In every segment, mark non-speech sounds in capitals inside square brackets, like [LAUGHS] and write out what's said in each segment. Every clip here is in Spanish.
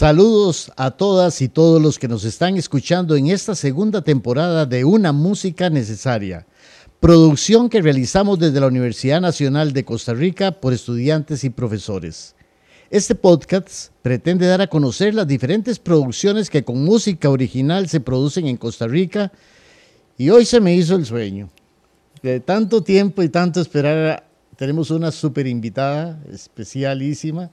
Saludos a todas y todos los que nos están escuchando en esta segunda temporada de Una Música Necesaria, producción que realizamos desde la Universidad Nacional de Costa Rica por estudiantes y profesores. Este podcast pretende dar a conocer las diferentes producciones que con música original se producen en Costa Rica y hoy se me hizo el sueño. De tanto tiempo y tanto esperar, tenemos una super invitada especialísima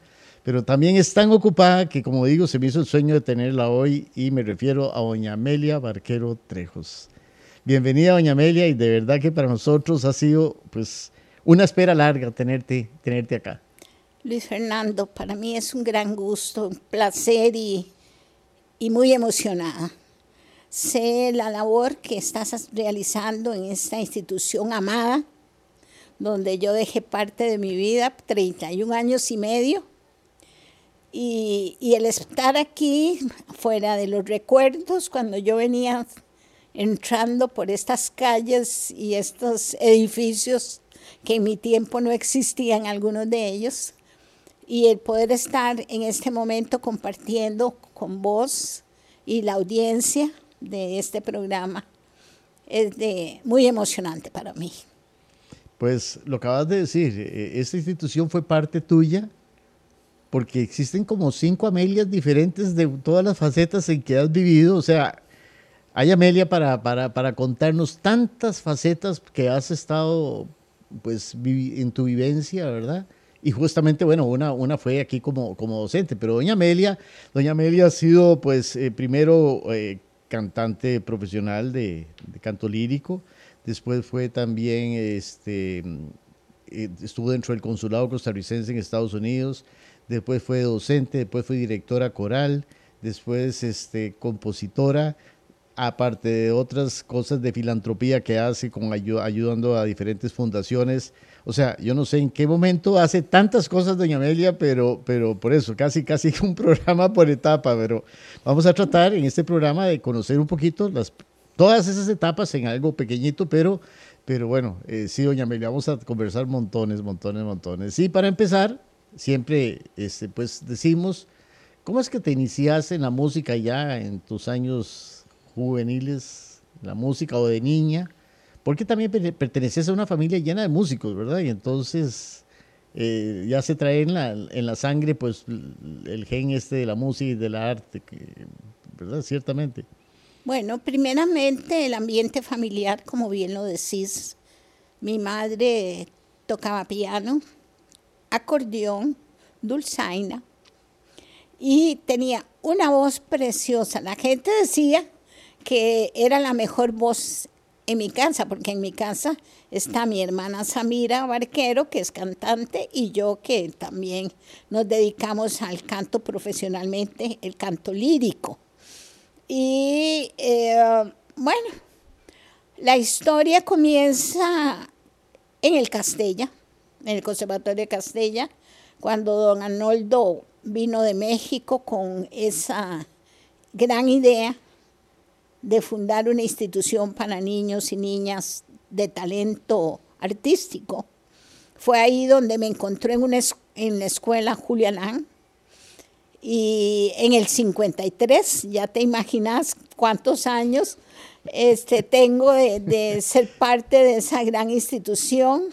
pero también es tan ocupada que, como digo, se me hizo el sueño de tenerla hoy y me refiero a doña Amelia Barquero Trejos. Bienvenida, doña Amelia, y de verdad que para nosotros ha sido pues una espera larga tenerte, tenerte acá. Luis Fernando, para mí es un gran gusto, un placer y, muy emocionada. Sé la labor que estás realizando en esta institución amada, donde yo dejé parte de mi vida, 31 años y medio, y, el estar aquí, fuera de los recuerdos, cuando yo venía entrando por estas calles y estos edificios que en mi tiempo no existían algunos de ellos, y el poder estar en este momento compartiendo con vos y la audiencia de este programa es de, muy emocionante para mí. Pues lo acabas de decir, e, esta institución fue parte tuya porque existen como cinco Amelias diferentes de todas las facetas en que has vivido. O sea, hay Amelia para, para, para contarnos tantas facetas que has estado pues en tu vivencia, ¿verdad? Y justamente, bueno, una, una fue aquí como, como docente, pero doña Amelia, doña Amelia ha sido pues eh, primero eh, cantante profesional de, de, canto lírico, después fue también, este, eh, estuvo dentro del consulado costarricense en Estados Unidos, después fue docente, después fue directora coral, después este, compositora, aparte de otras cosas de filantropía que hace, con ayudando a diferentes fundaciones. O sea, yo no sé en qué momento hace tantas cosas doña Amelia, pero, pero por eso, casi, casi [LAUGHS] un programa por etapa, pero vamos a tratar en este programa de conocer un poquito las, todas esas etapas en algo pequeñito, pero, pero bueno, eh, sí, doña Amelia, vamos a conversar montones, montones, montones. Y para empezar, siempre este, pues decimos, ¿cómo es que te iniciaste en la música ya en tus años juveniles, la música o de niña? Porque también perteneces a una familia llena de músicos, ¿verdad? Y entonces eh, ya se trae en la, en la sangre pues el gen este de la música y del arte, ¿verdad? Ciertamente. Bueno, primeramente el ambiente familiar, como bien lo decís. Mi madre tocaba piano, acordeón, dulzaina y tenía una voz preciosa. La gente decía que era la mejor voz en mi casa, porque en mi casa está mi hermana Samira Barquero, que es cantante, y yo que también nos dedicamos al canto profesionalmente, el canto lírico. Y eh, bueno, la historia comienza en el Castella en el Conservatorio de Castella, cuando don Arnoldo vino de México con esa gran idea de fundar una institución para niños y niñas de talento artístico. Fue ahí donde me encontré en, una, en la escuela Julián y en el 53, ya te imaginas cuántos años este, tengo de, de [LAUGHS] ser parte de esa gran institución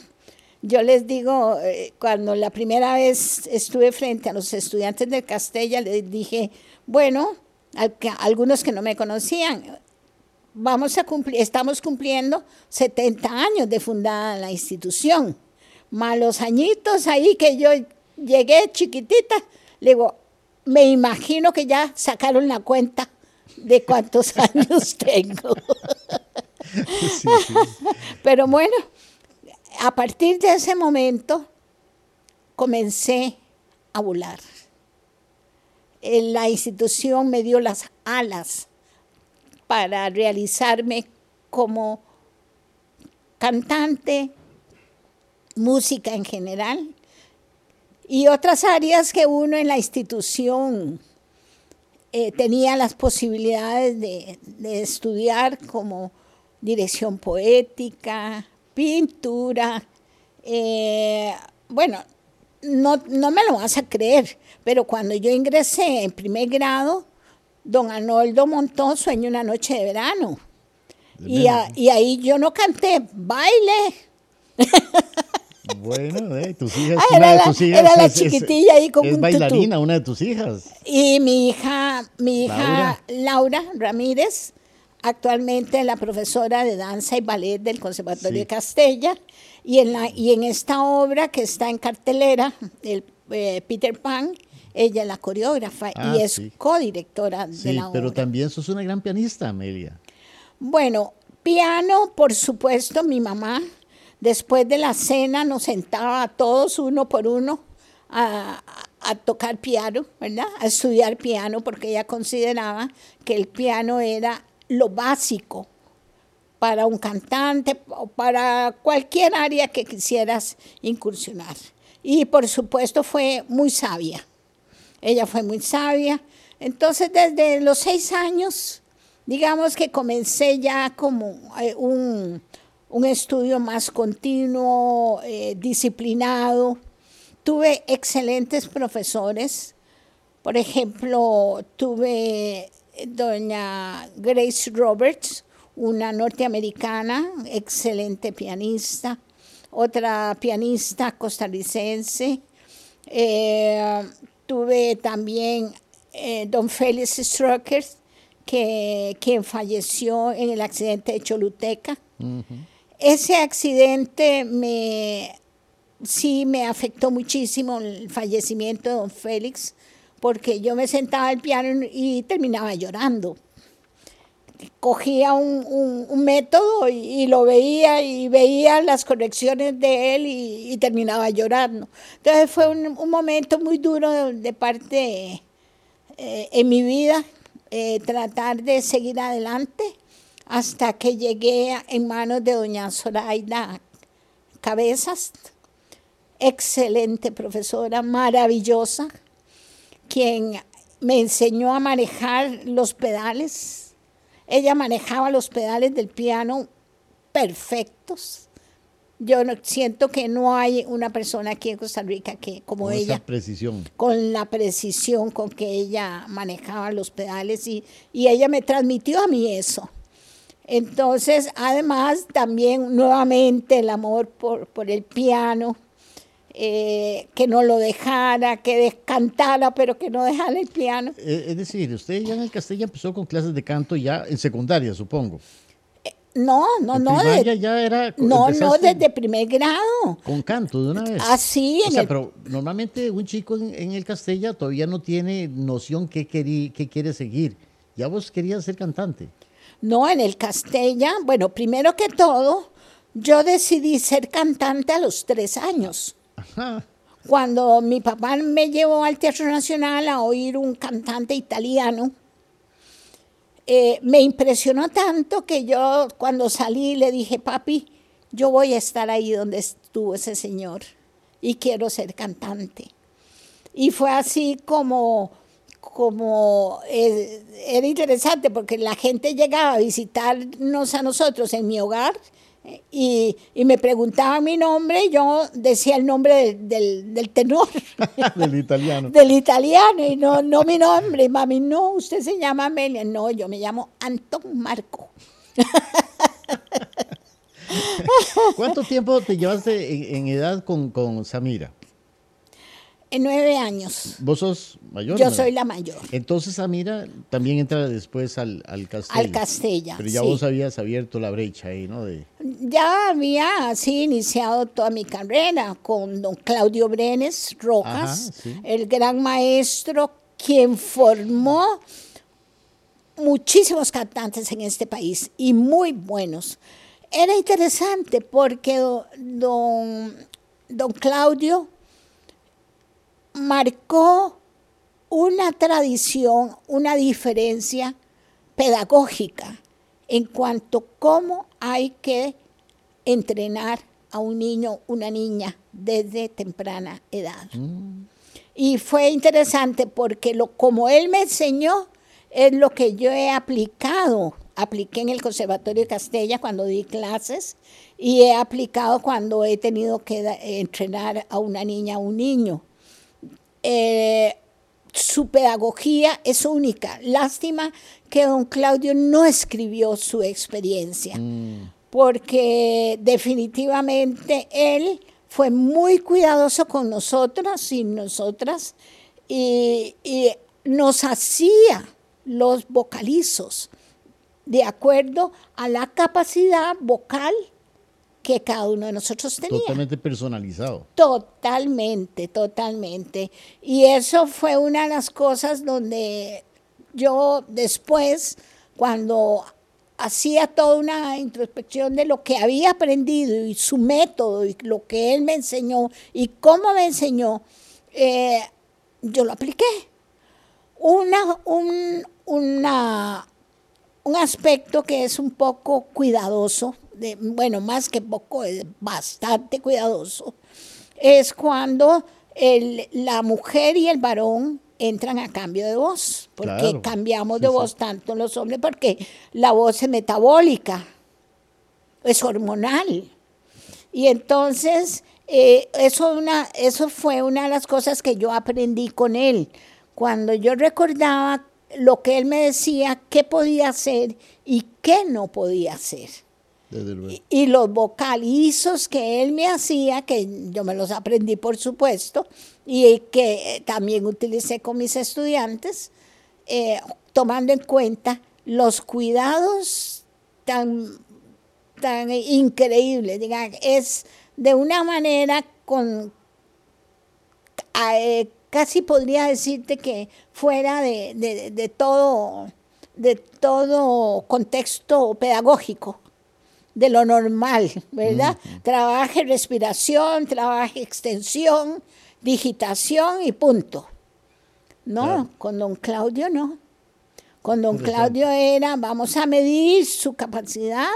yo les digo, eh, cuando la primera vez estuve frente a los estudiantes de Castella, les dije, bueno, algunos que no me conocían, vamos a cumplir, estamos cumpliendo 70 años de fundada la institución. Malos añitos ahí que yo llegué chiquitita, le digo, me imagino que ya sacaron la cuenta de cuántos [LAUGHS] años tengo. Pero bueno, a partir de ese momento comencé a volar. La institución me dio las alas para realizarme como cantante, música en general y otras áreas que uno en la institución eh, tenía las posibilidades de, de estudiar como dirección poética, pintura. eh, bueno, no, no me lo vas a creer, pero cuando yo ingresé en primer grado, don Arnoldo montó Sueño una noche de verano. Y, a- y ahí yo no canté, baile. [LAUGHS] Bueno, eh, tus hijas, Ah, una era de la- tus hijas era la es- es- chiquitilla ahí con es un tutú. bailarina, una de tus hijas. Y mi hija, mi hija Laura, Ramírez, actualmente la profesora de danza y ballet del Conservatorio Sí. de Castella. Y en, la, y en esta obra que está en cartelera, el eh, Peter Pan, ella es la coreógrafa Ah, y es sí. codirectora de Sí, la pero obra. también sos una gran pianista, Amelia. Bueno, piano, por supuesto, mi mamá, después de la cena nos sentaba a todos uno por uno a- a tocar piano, ¿verdad? A estudiar piano, porque ella consideraba que el piano era lo básico para un cantante o para cualquier área que quisieras incursionar. Y por supuesto fue muy sabia. Ella fue muy sabia. Entonces, desde los seis años, digamos que comencé ya como eh, un, un estudio más continuo, eh, disciplinado. Tuve excelentes profesores. Por ejemplo, tuve doña Grace Roberts, una norteamericana, excelente pianista. Otra pianista costarricense. Eh, tuve también eh, don Félix Strucker, que, quien falleció en el accidente de Choluteca. Ese accidente me, sí me afectó muchísimo el fallecimiento de don Félix, porque yo me sentaba al piano y terminaba llorando. Cogía un, un- un método y, y lo veía y veía las correcciones de él y, y terminaba llorando. Entonces fue un, un momento muy duro de, de parte eh, en mi vida, eh, tratar de seguir adelante hasta que llegué en manos de doña Zoraida Cabezas, excelente profesora, maravillosa, quien me enseñó a manejar los pedales. Ella manejaba los pedales del piano perfectos. Yo no- siento que no hay una persona aquí en Costa Rica que como Con ella esa precisión. con la precisión con que ella manejaba los pedales y, y ella me transmitió a mí eso. Entonces, además, también nuevamente el amor por, por el piano, eh, que no lo dejara, que descantara, pero que no dejara el piano. Eh, Es decir, usted ya en el Castella empezó con clases de canto ya en secundaria, supongo. No, no, En no, primaria de- ya era. no, no, desde primer grado. Con canto de una vez. Así, O en sea, el- pero normalmente un chico en, en el Castella todavía no tiene noción qué, querí- qué quiere seguir. Ya vos querías ser cantante. No, en el Castella, bueno, primero que todo, yo decidí ser cantante a los tres años. Cuando mi papá me llevó al Teatro Nacional a oír un cantante italiano, eh, me impresionó tanto que yo cuando salí le dije, papi, yo voy a estar ahí donde estuvo ese señor y quiero ser cantante. Y fue así como, como eh, era interesante porque la gente llegaba a visitarnos a nosotros en mi hogar y, y me preguntaba mi nombre, yo decía el nombre del, del- del tenor, [LAUGHS] Del italiano. del italiano, y no, no mi nombre. Mami, no, usted se llama Amelia. No, yo me llamo Antón Marco. [LAUGHS] ¿Cuánto tiempo te llevaste en, en edad con, con Samira? Nueve años. ¿Vos sos mayor? Yo no? soy la mayor. Entonces Samira también entra después al, al Castella. Al Castella, Pero ya sí. vos habías abierto la brecha ahí, ¿no? De, Ya había así iniciado toda mi carrera con don Claudio Brenes Rojas, Ajá, sí. el gran maestro quien formó muchísimos cantantes en este país y muy buenos. Era interesante porque do- don, don Claudio marcó una tradición, una diferencia pedagógica en cuanto a cómo hay que entrenar a un niño, una niña desde temprana edad. Y fue interesante porque lo, como él me enseñó, es lo que yo he aplicado. Apliqué en el Conservatorio de Castella cuando di clases y he aplicado cuando he tenido que entrenar a una niña o un niño. Eh, su pedagogía es única. Lástima que don Claudio no escribió su experiencia, mm. porque definitivamente él fue muy cuidadoso con nosotras y nosotras y, nos hacía los vocalizos de acuerdo a la capacidad vocal que cada uno de nosotros tenía. Totalmente personalizado. Totalmente, totalmente. Y eso fue una de las cosas donde yo después, cuando hacía toda una introspección de lo que había aprendido y su método y lo que él me enseñó y cómo me enseñó, eh, yo lo apliqué. Una, un, una, un aspecto que es un poco cuidadoso, de, bueno, más que poco, es bastante cuidadoso, es cuando el, la mujer y el varón entran a cambio de voz, porque cambiamos de voz tanto los hombres, porque la voz es metabólica, es hormonal. Y entonces, eh, eso, una, eso fue una de las cosas que yo aprendí con él. Cuando yo recordaba lo que él me decía, qué podía hacer y qué no podía hacer. Y, los vocalizos que él me hacía, que yo me los aprendí por supuesto, y que también utilicé con mis estudiantes, eh, tomando en cuenta los cuidados tan, tan increíbles. Diga, es de una manera con... Eh, casi podría decirte que fuera de, de todo, de todo contexto pedagógico de lo normal, ¿verdad? Trabaje respiración, trabaje extensión, digitación y punto. No, con don Claudio no. Con don Claudio era, vamos a medir su capacidad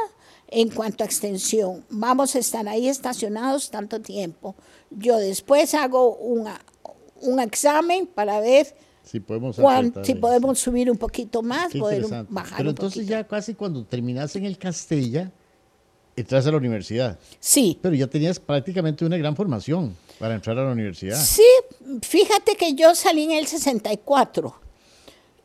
en cuanto a extensión. Vamos a estar ahí estacionados tanto tiempo. Yo después hago una, un examen para ver si podemos, si podemos subir un poquito más, poder bajar. Pero entonces ya casi cuando terminas en el Castella, entras a la universidad. Sí. Pero ya tenías prácticamente una gran formación para entrar a la universidad. Sí, fíjate que yo salí en el 64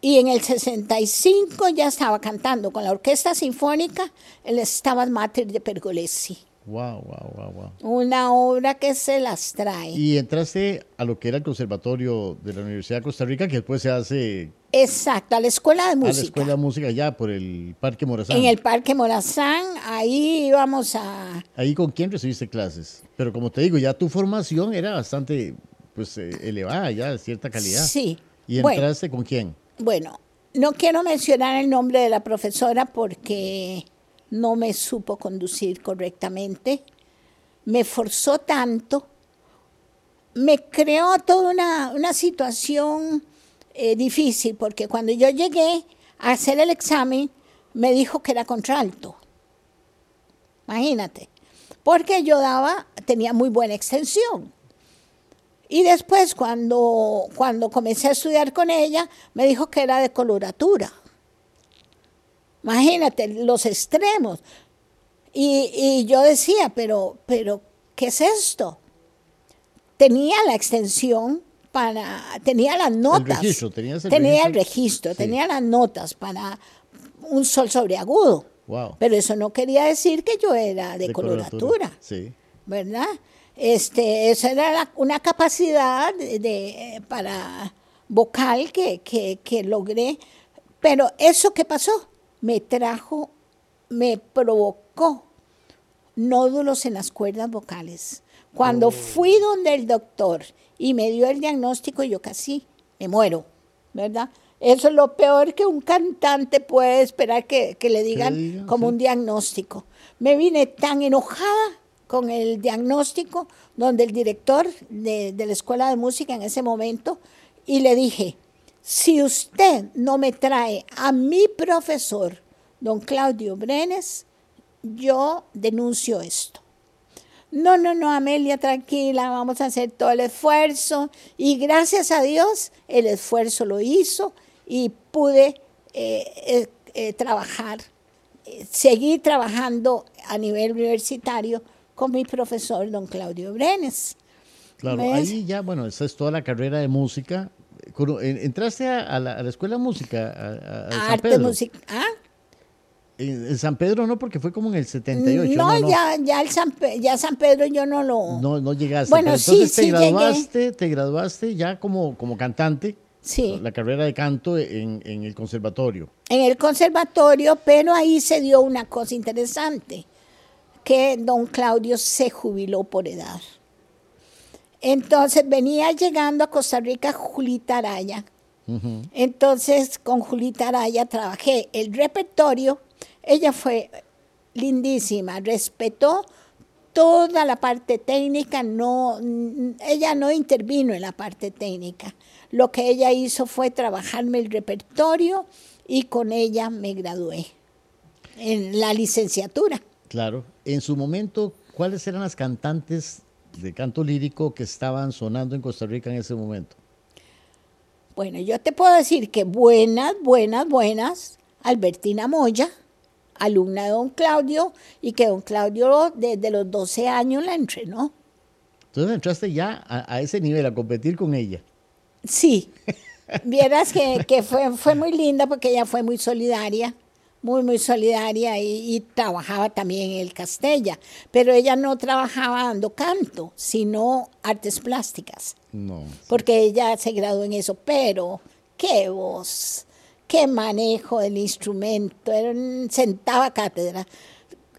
y en el 65 ya estaba cantando con la Orquesta Sinfónica el Stabat Mater de Pergolesi. Wow, wow, wow, wow. Una obra que se las trae. Y entraste a lo que era el Conservatorio de la Universidad de Costa Rica, que después se hace... Exacto, a la Escuela de Música. A la Escuela de Música ya por el Parque Morazán. En el Parque Morazán, ahí íbamos a... ¿Ahí con quién recibiste clases? Pero como te digo, ya tu formación era bastante pues eh, elevada, ya de cierta calidad. Sí. ¿Y entraste con quién? Bueno, no quiero mencionar el nombre de la profesora porque no me supo conducir correctamente, me forzó tanto, me creó toda una, situación eh, difícil, porque cuando yo llegué a hacer el examen, me dijo que era contralto. Imagínate, porque yo daba, tenía muy buena extensión. Y después, cuando, cuando comencé a estudiar con ella, me dijo que era de coloratura. Imagínate los extremos. Y, yo decía, pero, pero, ¿qué es esto? Tenía la extensión para, tenía las notas. tenía el registro, tenía las notas para un sol sobreagudo. Wow. Pero eso no quería decir que yo era de, coloratura. Sí. ¿Verdad? Este, esa era una capacidad de, para vocal que, que, que logré. Pero eso que pasó, me trajo, me provocó nódulos en las cuerdas vocales. Cuando oh. fui donde el doctor y me dio el diagnóstico, yo casi me muero, ¿verdad? Eso es lo peor que un cantante puede esperar que, le digan como un diagnóstico. Me vine tan enojada con el diagnóstico, donde el director de, de la escuela de música en ese momento, y le dije, si usted no me trae a mi profesor, don Claudio Brenes, yo denuncio esto. No, no, no, Amelia, tranquila, vamos a hacer todo el esfuerzo. Y gracias a Dios, el esfuerzo lo hizo y pude eh, eh, trabajar, seguir trabajando a nivel universitario con mi profesor, don Claudio Brenes. Claro, ahí ya, bueno, esa es toda la carrera de música. ¿Entraste a, la, escuela de música? A, Arte Música. ¿Ah? En, San Pedro no, porque fue como en el 78. No, Ya, ya, el San, ya San Pedro yo no lo... No, no llegaste. Bueno, entonces te graduaste, te graduaste ya como, como cantante. Sí. La carrera de canto en, en el conservatorio. En el conservatorio, pero ahí se dio una cosa interesante, que don Claudio se jubiló por edad. Entonces venía llegando a Costa Rica Julita Araya. Entonces con Julita Araya trabajé el repertorio ella fue lindísima, respetó toda la parte técnica, no, ella no intervino en la parte técnica. Lo que ella hizo fue trabajarme el repertorio y con ella me gradué en la licenciatura. Claro. En su momento, ¿cuáles eran las cantantes de canto lírico que estaban sonando en Costa Rica en ese momento? Bueno, yo te puedo decir que buenas, buenas, buenas, Albertina Moya, alumna de don Claudio y que don Claudio desde los 12 años la entrenó. Entonces entraste ya a, ese nivel, a competir con ella. Sí, [LAUGHS] vieras que, fue, fue muy linda porque ella fue muy solidaria, muy, muy solidaria y, trabajaba también en el Castella, pero ella no trabajaba dando canto, sino artes plásticas. No. Porque ella se graduó en eso, pero qué voz qué manejo del instrumento, era sentaba cátedra.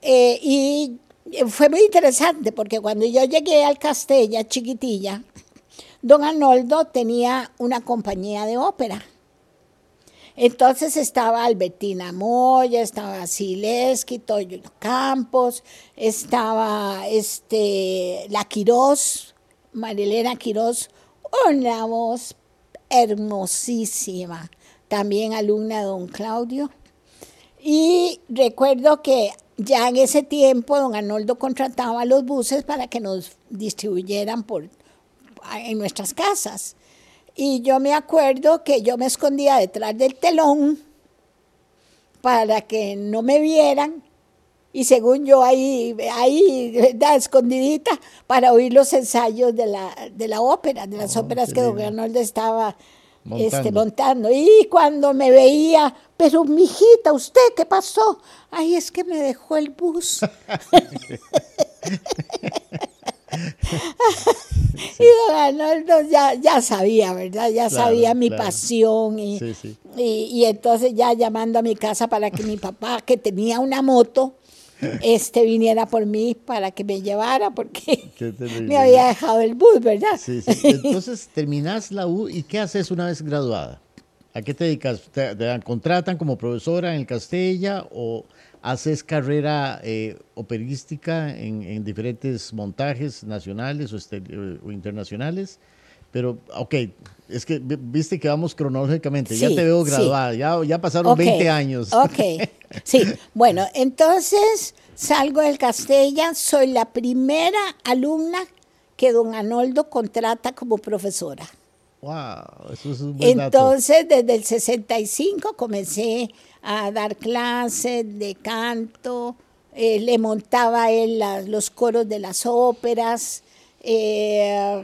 Eh, y fue muy interesante porque cuando yo llegué al Castella, chiquitilla, don Arnoldo tenía una compañía de ópera. Entonces estaba Albertina Moya, estaba Sileski, Toyo Campos, estaba este, la Quirós, Marilena Quirós, una voz hermosísima también alumna de don Claudio. Y recuerdo que ya en ese tiempo don Arnoldo contrataba los buses para que nos distribuyeran por, en nuestras casas. Y yo me acuerdo que yo me escondía detrás del telón para que no me vieran. Y según yo ahí, ahí, escondidita, para oír los ensayos de la, de la ópera, de las oh, óperas que don Arnoldo estaba montando. Este, montando. Y cuando me veía, pero mijita, ¿usted qué pasó? Ay, es que me dejó el bus. [LAUGHS] [LAUGHS] [LAUGHS] y don Arnoldo ya, ya sabía, ¿verdad? Ya sabía mi pasión y, y, entonces ya llamando a mi casa para que mi papá, que tenía una moto, este viniera por mí para que me llevara porque [LAUGHS] me había dejado el bus, ¿verdad? Sí, sí. [LAUGHS] Entonces terminas la U y ¿qué haces una vez graduada? ¿A qué te dedicas? ¿Te, contratan como profesora en el Castella o haces carrera eh, operística en, diferentes montajes nacionales o, este, o internacionales? Pero, ok, es que viste que vamos cronológicamente, ya te veo graduada, ya, ya pasaron 20 años. Ok, [LAUGHS] sí. Bueno, entonces salgo del Castella, soy la primera alumna que don Arnoldo contrata como profesora. Entonces, desde el 65 comencé a dar clases de canto, eh, le montaba él los coros de las óperas. Eh,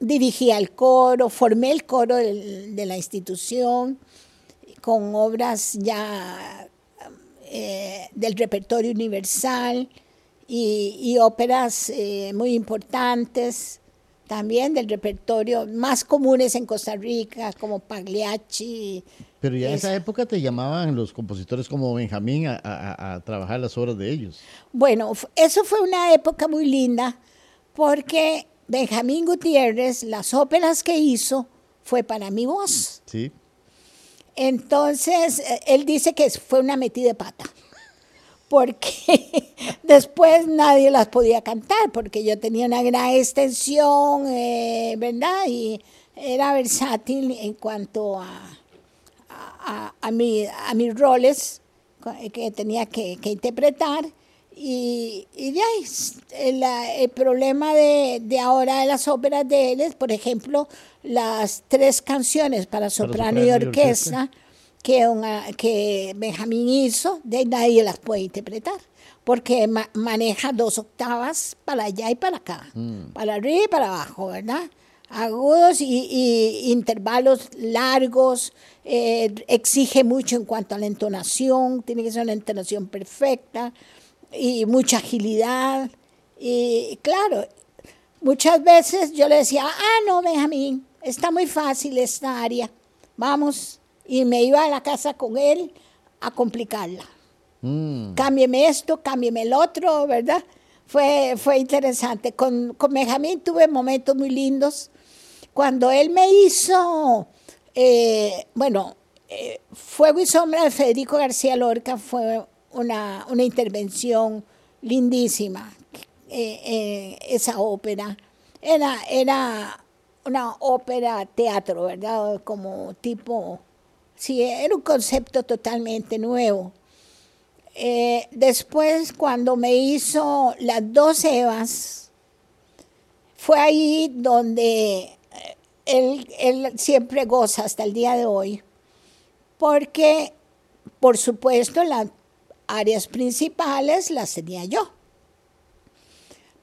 dirigía el coro, formé el coro de, la institución con obras ya eh, del repertorio universal y, óperas eh, muy importantes también del repertorio más comunes en Costa Rica, como Pagliacci. Pero ya en esa época te llamaban los compositores como Benjamín a, a, trabajar las obras de ellos. Bueno, eso fue una época muy linda porque Benjamín Gutiérrez, las óperas que hizo fue para mi voz. Sí. Entonces, eh, él dice que fue una metida de pata, porque [LAUGHS] después nadie las podía cantar, porque yo tenía una gran extensión, eh, ¿verdad? Y era versátil en cuanto a, a, a, mis roles que tenía que interpretar. Y, y de ahí, el, el problema de, de, ahora de las óperas de él es, por ejemplo, las tres canciones para soprano, y, orquesta, que, que Benjamín hizo, de nadie las puede interpretar, porque maneja dos octavas para allá y para acá, mm. para arriba y para abajo, ¿verdad? Agudos y, intervalos largos, eh, exige mucho en cuanto a la entonación, tiene que ser una entonación perfecta y mucha agilidad. Y claro, muchas veces yo le decía, ah, no, Benjamín, está muy fácil esta área, vamos, y me iba a la casa con él a complicarla. Mm. Cámbieme esto, cámbieme el otro, ¿verdad? Fue, fue interesante. Con, con Benjamín tuve momentos muy lindos. Cuando él me hizo, eh, bueno, eh, Fuego y Sombra de Federico García Lorca fue una, una intervención lindísima, eh, esa ópera. Era, era una ópera teatro, ¿verdad? Como tipo Sí, era un concepto totalmente nuevo. Eh, después, cuando me hizo las dos Evas, fue ahí donde eh, él, él siempre goza hasta el día de hoy, porque, por supuesto, las áreas principales las tenía yo.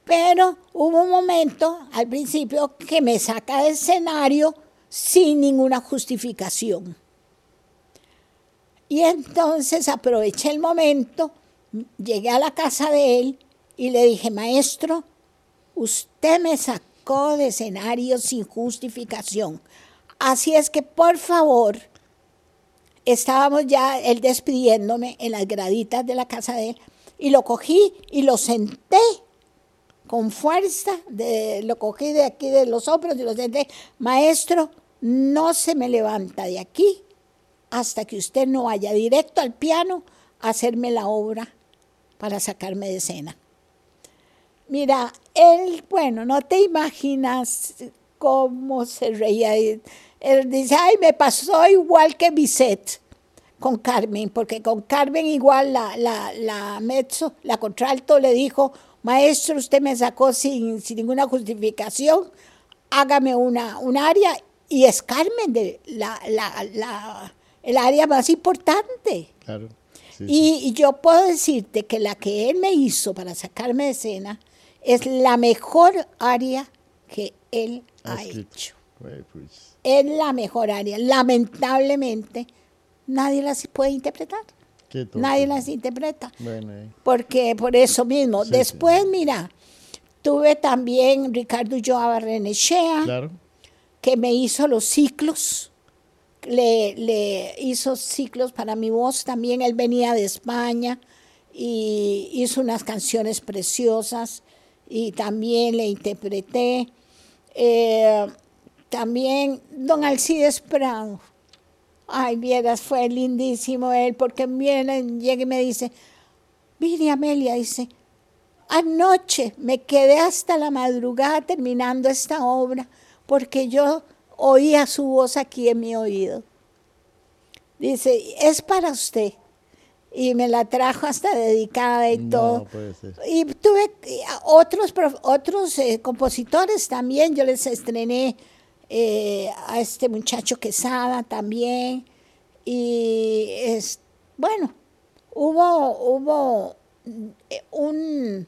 Pero hubo un momento al principio que me saca del escenario sin ninguna justificación. Y entonces aproveché el momento, llegué a la casa de él y le dije, maestro, usted me sacó de escenario sin justificación. Así es que por favor, estábamos ya él despidiéndome en las graditas de la casa de él y lo cogí y lo senté con fuerza, de, lo cogí de aquí de los hombros y lo senté, maestro, no se me levanta de aquí hasta que usted no vaya directo al piano a hacerme la obra para sacarme de escena. Mira, él, bueno, no te imaginas cómo se reía. Él dice, ay, me pasó igual que Bisset con Carmen, porque con Carmen igual la, la, la mezzo, la contralto le dijo, maestro, usted me sacó sin, sin ninguna justificación, hágame una, un área, y es Carmen de la, la, la el área más importante. Claro. y, yo puedo decirte que la que él me hizo para sacarme de escena es la mejor área que él ha hecho. Pues. Es la mejor área. Lamentablemente, nadie las puede interpretar. Nadie las interpreta. Eh. Porque por eso mismo. Después, mira, tuve también Ricardo Joa Barrenechea, claro. que me hizo los ciclos le, hizo ciclos para mi voz también. Él venía de España y hizo unas canciones preciosas y también le interpreté. Eh, también don Alcides Prado. Ay, vieras, fue lindísimo él, porque viene, llega y me dice, mire Amelia, dice, anoche me quedé hasta la madrugada terminando esta obra, porque yo oía su voz aquí en mi oído. Dice, es para usted. Y me la trajo hasta dedicada y todo. Y tuve otros, otros eh, compositores también, yo les estrené eh, a este muchacho Quesada también. Y es, bueno, hubo, hubo eh, un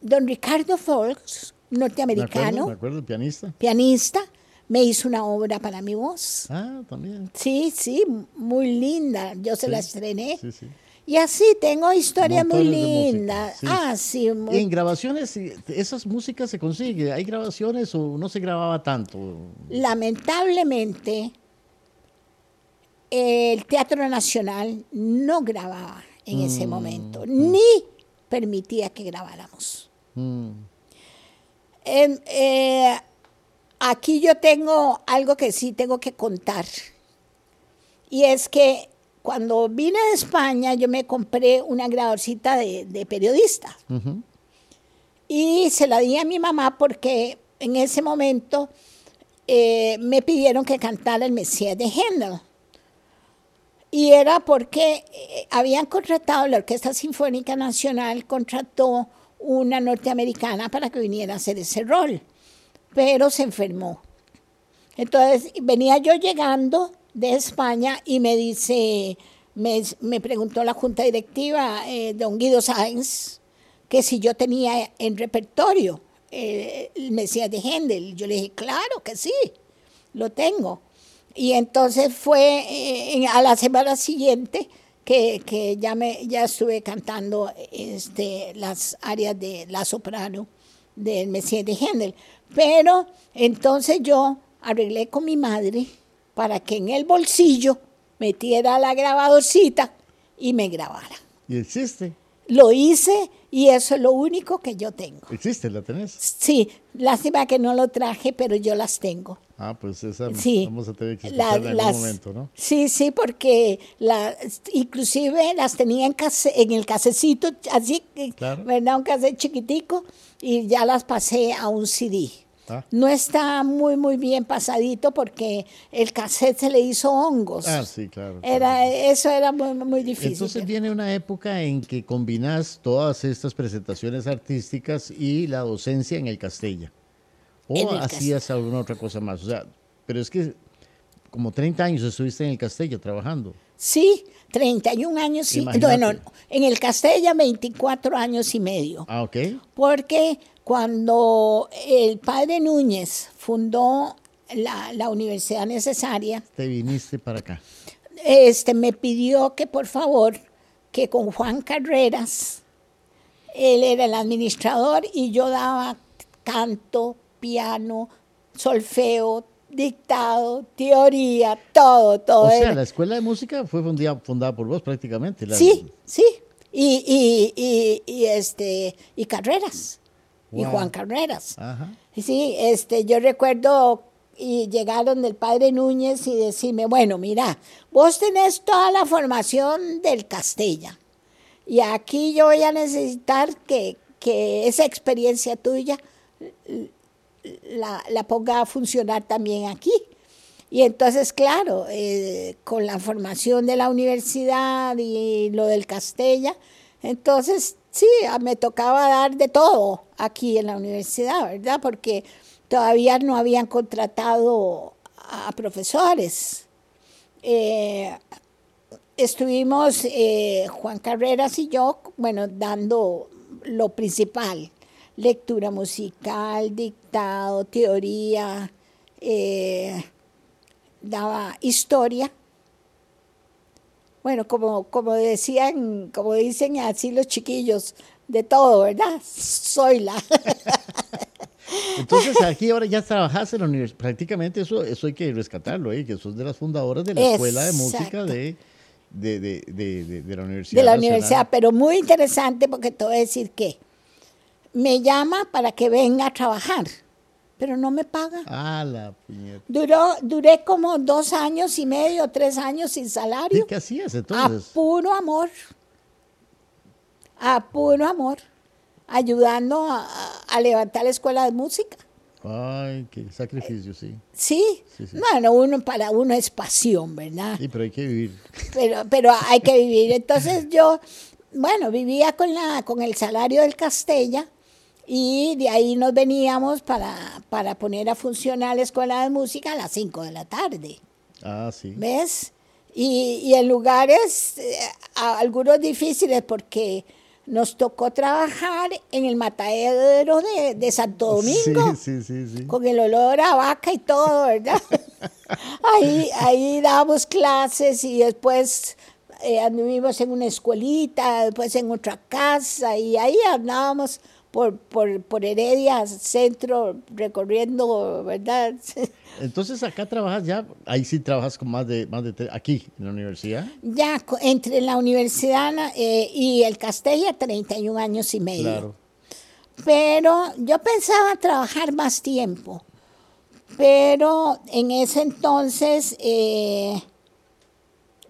don Ricardo Fox, norteamericano. Me acuerdo, pianista. Pianista me hizo una obra para mi voz. Ah, también. Sí, sí, muy linda. Yo se la estrené. Sí, sí. Y así tengo historias muy lindas. Ah, sí. ¿Y en grabaciones, esas músicas se consigue? ¿Hay grabaciones o no se grababa tanto? Lamentablemente, el Teatro Nacional no grababa en ese mm, momento, mm. ni permitía que grabáramos. Mm. eh, Aquí yo tengo algo que sí tengo que contar. Y es que cuando vine de España yo me compré una grabadorcita de, periodista. Y se la di a mi mamá porque en ese momento eh, me pidieron que cantara el Mesías de Händel. Y era porque eh, habían contratado, la Orquesta Sinfónica Nacional contrató una norteamericana para que viniera a hacer ese rol pero se enfermó. Entonces venía yo llegando de España y me dice, me, me preguntó la junta directiva, eh, don Guido Sáenz, que si yo tenía en repertorio eh, el Mesías de Händel. Yo le dije, claro que sí, lo tengo. Y entonces fue eh, a la semana siguiente que, que, ya, me, ya estuve cantando este, las áreas de la soprano del Mesías de Händel. Pero entonces yo arreglé con mi madre para que en el bolsillo metiera la grabadorcita y me grabara. ¿Y existe? Lo hice y eso es lo único que yo tengo. ¿Existe? ¿La tenés? Sí, lástima que no lo traje, pero yo las tengo. Ah, pues esa sí. vamos a tener que escucharla en algún momento, ¿no? Sí, sí, porque la, inclusive las tenía en, case, en el casecito, así, Claro. ¿verdad? Un cassette chiquitico y ya las pasé a un CD. Ah. No está muy, muy bien pasadito porque el cassette se le hizo hongos. Ah, sí, claro. Era, eso era muy, muy difícil. Entonces viene una época en que combinas todas estas presentaciones artísticas y la docencia en el Castella. ¿O el hacías alguna otra cosa más? O sea, pero es que como 30 años estuviste en el Castella trabajando. Sí, 31 años y bueno, en el Castella 24 años y medio. Ah, ok. Porque cuando el padre Núñez fundó la, la universidad necesaria, Te viniste para acá. este, me pidió que por favor, que con Juan Carreras, él era el administrador y yo daba canto, piano, solfeo, dictado, teoría, todo, todo. O sea, Era- la escuela de música fue fundada, fundada por vos prácticamente. la- Sí, sí. Y, y, y, y, este, y Carreras. Y Wow. Juan Carreras. Ajá. Y Sí, este, yo recuerdo y llegaron del padre Núñez y decirme, bueno, mira, vos tenés toda la formación del Castella. Y aquí yo voy a necesitar que, que esa experiencia tuya la, la ponga a funcionar también aquí. Y entonces, claro, eh, con la formación de la universidad y lo del Castella, entonces sí, me tocaba dar de todo aquí en la universidad, ¿verdad? Porque todavía no habían contratado a profesores. Eh, estuvimos eh, Juan Carreras y yo, bueno, dando lo principal, lectura musical, dictado, teoría, eh, daba historia. Bueno, como, como decían, como dicen así los chiquillos, de todo, ¿verdad? Soy la. [LAUGHS] Entonces aquí ahora ya trabajas en la universidad. Prácticamente eso, eso hay que rescatarlo, ¿eh? que sos de las fundadoras de la Escuela de Música de, de, de, de, de- de la Universidad. de la Nacional. universidad, pero muy interesante porque te voy a decir que me llama para que venga a trabajar, pero no me paga. Ah, la puñeta. Duró, duré como dos años y medio, tres años sin ¿Y salario. qué hacías A entonces? puro amor. A puro amor. Ayudando a, a- a levantar la escuela de música. Ay, qué sacrificio, sí. Sí. Sí, sí. Bueno, uno para uno es pasión, ¿verdad? Sí, pero hay que vivir. pero, pero hay que vivir. Entonces yo, bueno, vivía con, la, con el salario del Castella y de ahí nos veníamos para, para poner a funcionar la escuela de música a las 5 de la tarde. Ah, sí. ¿Ves? Y, y en lugares, eh, algunos difíciles porque nos tocó trabajar en el matadero de, de Santo Domingo Sí, [LAUGHS] sí, sí, sí. con el olor a vaca y todo, ¿verdad? [LAUGHS] ahí, ahí dábamos clases y después eh, anduvimos en una escuelita, después en otra casa y ahí andábamos por, por, por Heredia Centro recorriendo, ¿verdad? [LAUGHS] Entonces acá trabajas ya, ahí sí trabajas con más de, más de aquí en la universidad. ya entre la universidad eh, y el Castella, 31 años y medio. Claro. Pero yo pensaba trabajar más tiempo. Pero en ese entonces eh,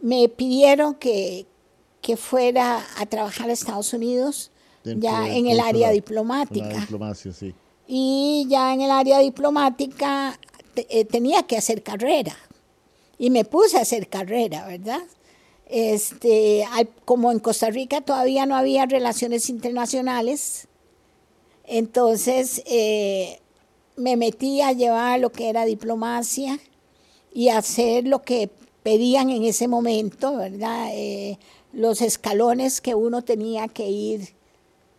me pidieron que, que fuera a trabajar a Estados Unidos, ya en el área La diplomática. diplomacia, sí. Y ya en el área diplomática te- eh, tenía que hacer carrera. Y me puse a hacer carrera, ¿verdad? Este, al- como en Costa Rica todavía no había relaciones internacionales, entonces eh, me metí a llevar lo que era diplomacia y hacer lo que pedían en ese momento, ¿verdad? Eh, los escalones que uno tenía que ir,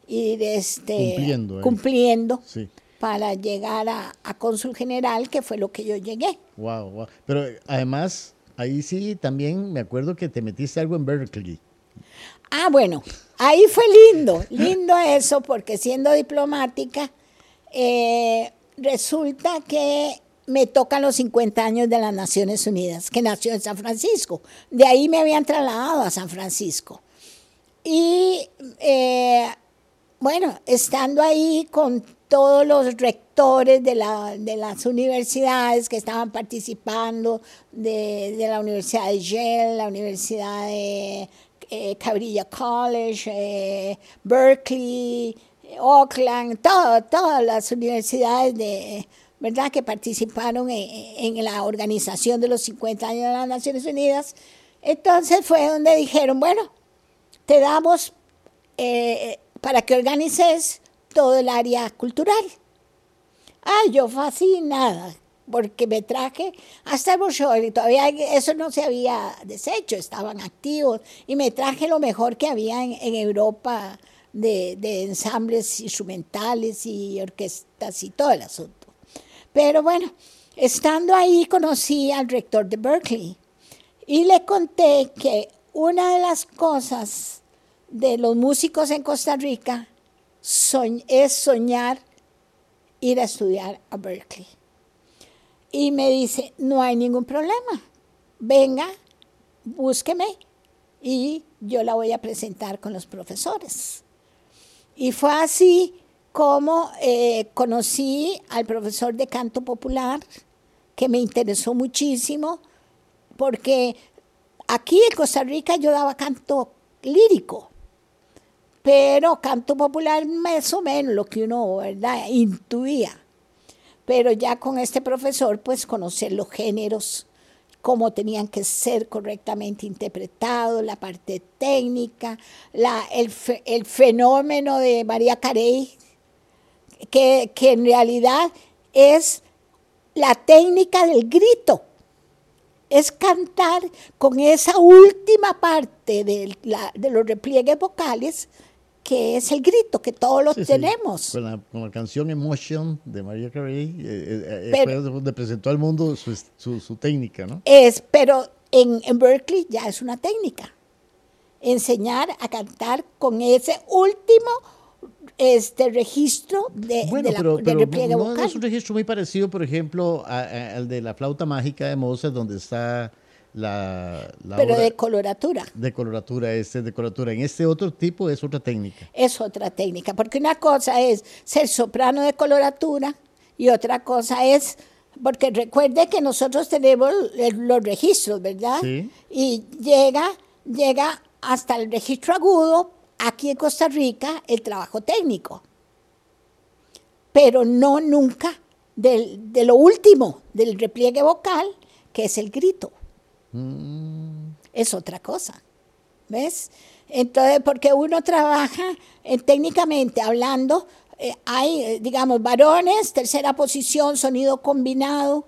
ir este, Cumpliendo, eh. cumpliendo Sí. para llegar a, a cónsul general, que fue lo que yo llegué. Wow, wow. Pero eh, además, ahí sí también me acuerdo que te metiste algo en Berkeley. Ah, bueno, ahí fue lindo, lindo eso, porque siendo diplomática, eh, resulta que me tocan los 50 años de las Naciones Unidas, que nació en San Francisco. De ahí me habían trasladado a San Francisco. Y eh, bueno, estando ahí con todos los rectores de, la- de las universidades que estaban participando, de, de la Universidad de Yale, la Universidad de eh, Cabrilla College, eh, Berkeley, eh, Oakland, todo- todas las universidades de, ¿verdad? que participaron en, en la organización de los 50 años de las Naciones Unidas. Entonces fue donde dijeron, bueno, te damos eh, para que organices todo el área cultural. Ah, yo fascinada, porque me traje hasta brochure y todavía eso no se había deshecho, estaban activos, y me traje lo mejor que había en, en Europa de, de ensambles instrumentales y orquestas y todo el asunto. Pero bueno, estando ahí conocí al rector de Berkeley y le conté que una de las cosas de los músicos en Costa Rica es soñar ir a estudiar a Berkeley. Y me dice, no hay ningún problema, venga, búsqueme y yo la voy a presentar con los profesores. Y fue así como eh, conocí al profesor de canto popular, que me interesó muchísimo, porque aquí en Costa Rica yo daba canto lírico, pero canto popular más o menos lo que uno ¿verdad? intuía. Pero ya con este profesor, pues conocer los géneros, cómo tenían que ser correctamente interpretados, la parte técnica, la, el, el fenómeno de María Carey, que, que en realidad es la técnica del grito. Es cantar con esa última parte de, la- de los repliegues vocales, que es el grito, que todos lo Sí, sí. tenemos. Con la, con la canción Emotion de María Carey, eh, eh, eh, fue donde presentó al mundo su, su, su técnica, ¿no? Es, pero en, en Berkeley ya es una técnica. Enseñar a cantar con ese último este registro de, Bueno, de la, pero, pero repliegue no vocal. es un registro muy parecido, por ejemplo, a- a- al de la flauta mágica de Mozart, donde está la, la pero obra de coloratura. de coloratura, este de coloratura. En este otro tipo es otra técnica. Es otra técnica, porque una cosa es ser soprano de coloratura y otra cosa es, porque recuerde que nosotros tenemos los registros, ¿verdad? Sí. Y llega, llega hasta el registro agudo, aquí en Costa Rica, el trabajo técnico. Pero no nunca del- de lo último, del repliegue vocal, que es el grito Mm, es otra cosa. ¿Ves? Entonces, porque uno trabaja eh, técnicamente hablando, eh, hay, eh, digamos, varones, tercera posición, sonido combinado,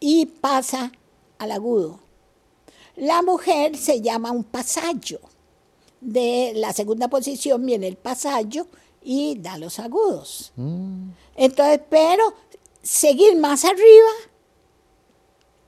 y pasa al agudo. La mujer se llama un pasallo. De la segunda posición viene el pasallo y da los agudos. mm. Entonces, pero seguir más arriba,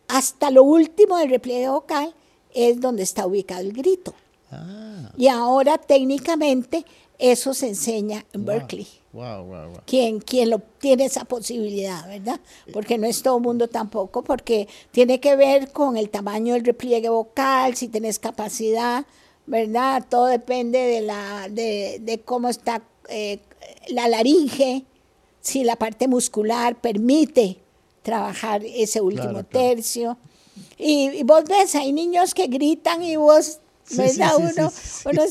hasta lo último del repliegue vocal, es donde está ubicado el grito. Ah, Y ahora técnicamente eso se enseña en wow. Berkeley. Wow, wow, wow. Quien, quien lo tiene esa posibilidad, ¿verdad? Porque no es todo mundo tampoco, porque tiene que ver con el tamaño del repliegue vocal, si tienes capacidad, ¿verdad? Todo depende de, la, de, de cómo está eh, la laringe, si la parte muscular permite trabajar ese último Claro, claro. tercio. Y, y vos ves, hay niños que gritan y vos, Sí, ¿verdad? sí, uno, sí, uno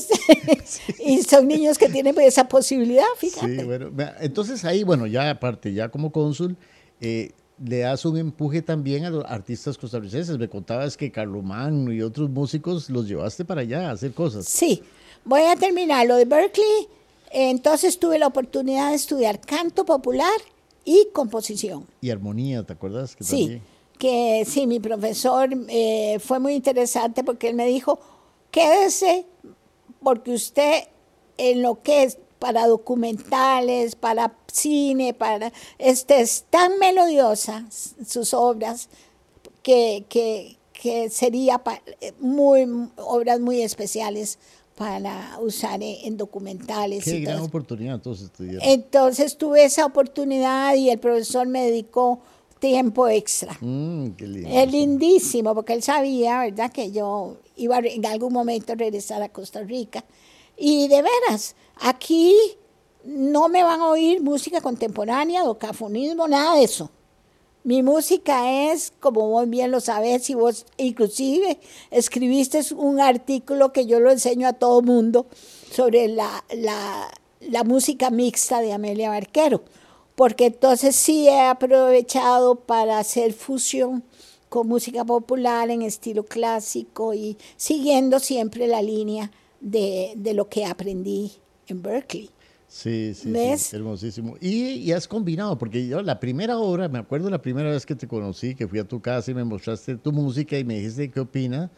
[LAUGHS] [LAUGHS] y son niños que tienen esa posibilidad, fíjate. Sí, bueno, entonces ahí, bueno, ya aparte, ya como cónsul, eh, le das un empuje también a los artistas costarricenses. Me contabas que Carlomagno y otros músicos los llevaste para allá a hacer cosas. Sí, voy a terminar lo de Berkeley. Entonces tuve la oportunidad de estudiar canto popular y composición. Y armonía, ¿te acuerdas? Que Sí, también- que sí, mi profesor eh, fue muy interesante porque él me dijo, quédese porque usted en lo que es para documentales, para cine, para este, es tan melodiosa sus obras que, que, que sería muy obras muy especiales para usar en documentales. Qué gran oportunidad entonces Entonces tuve esa oportunidad y el profesor me dedicó tiempo extra. Mm, qué lindo. Es lindísimo porque él sabía, ¿verdad?, que yo iba en algún momento a regresar a Costa Rica. Y de veras, aquí no me van a oír música contemporánea, docafonismo, nada de eso. Mi música es, como vos bien lo sabés, y vos inclusive escribiste un artículo que yo lo enseño a todo mundo sobre la, la, música mixta de Amelia Barquero, porque entonces sí he aprovechado para hacer fusión con música popular en estilo clásico y siguiendo siempre la línea de, de lo que aprendí en Berkeley. Sí, sí, sí, hermosísimo. Y, has combinado, porque yo la primera obra, me acuerdo la primera vez que te conocí, que fui a tu casa y me mostraste tu música y me dijiste qué opina.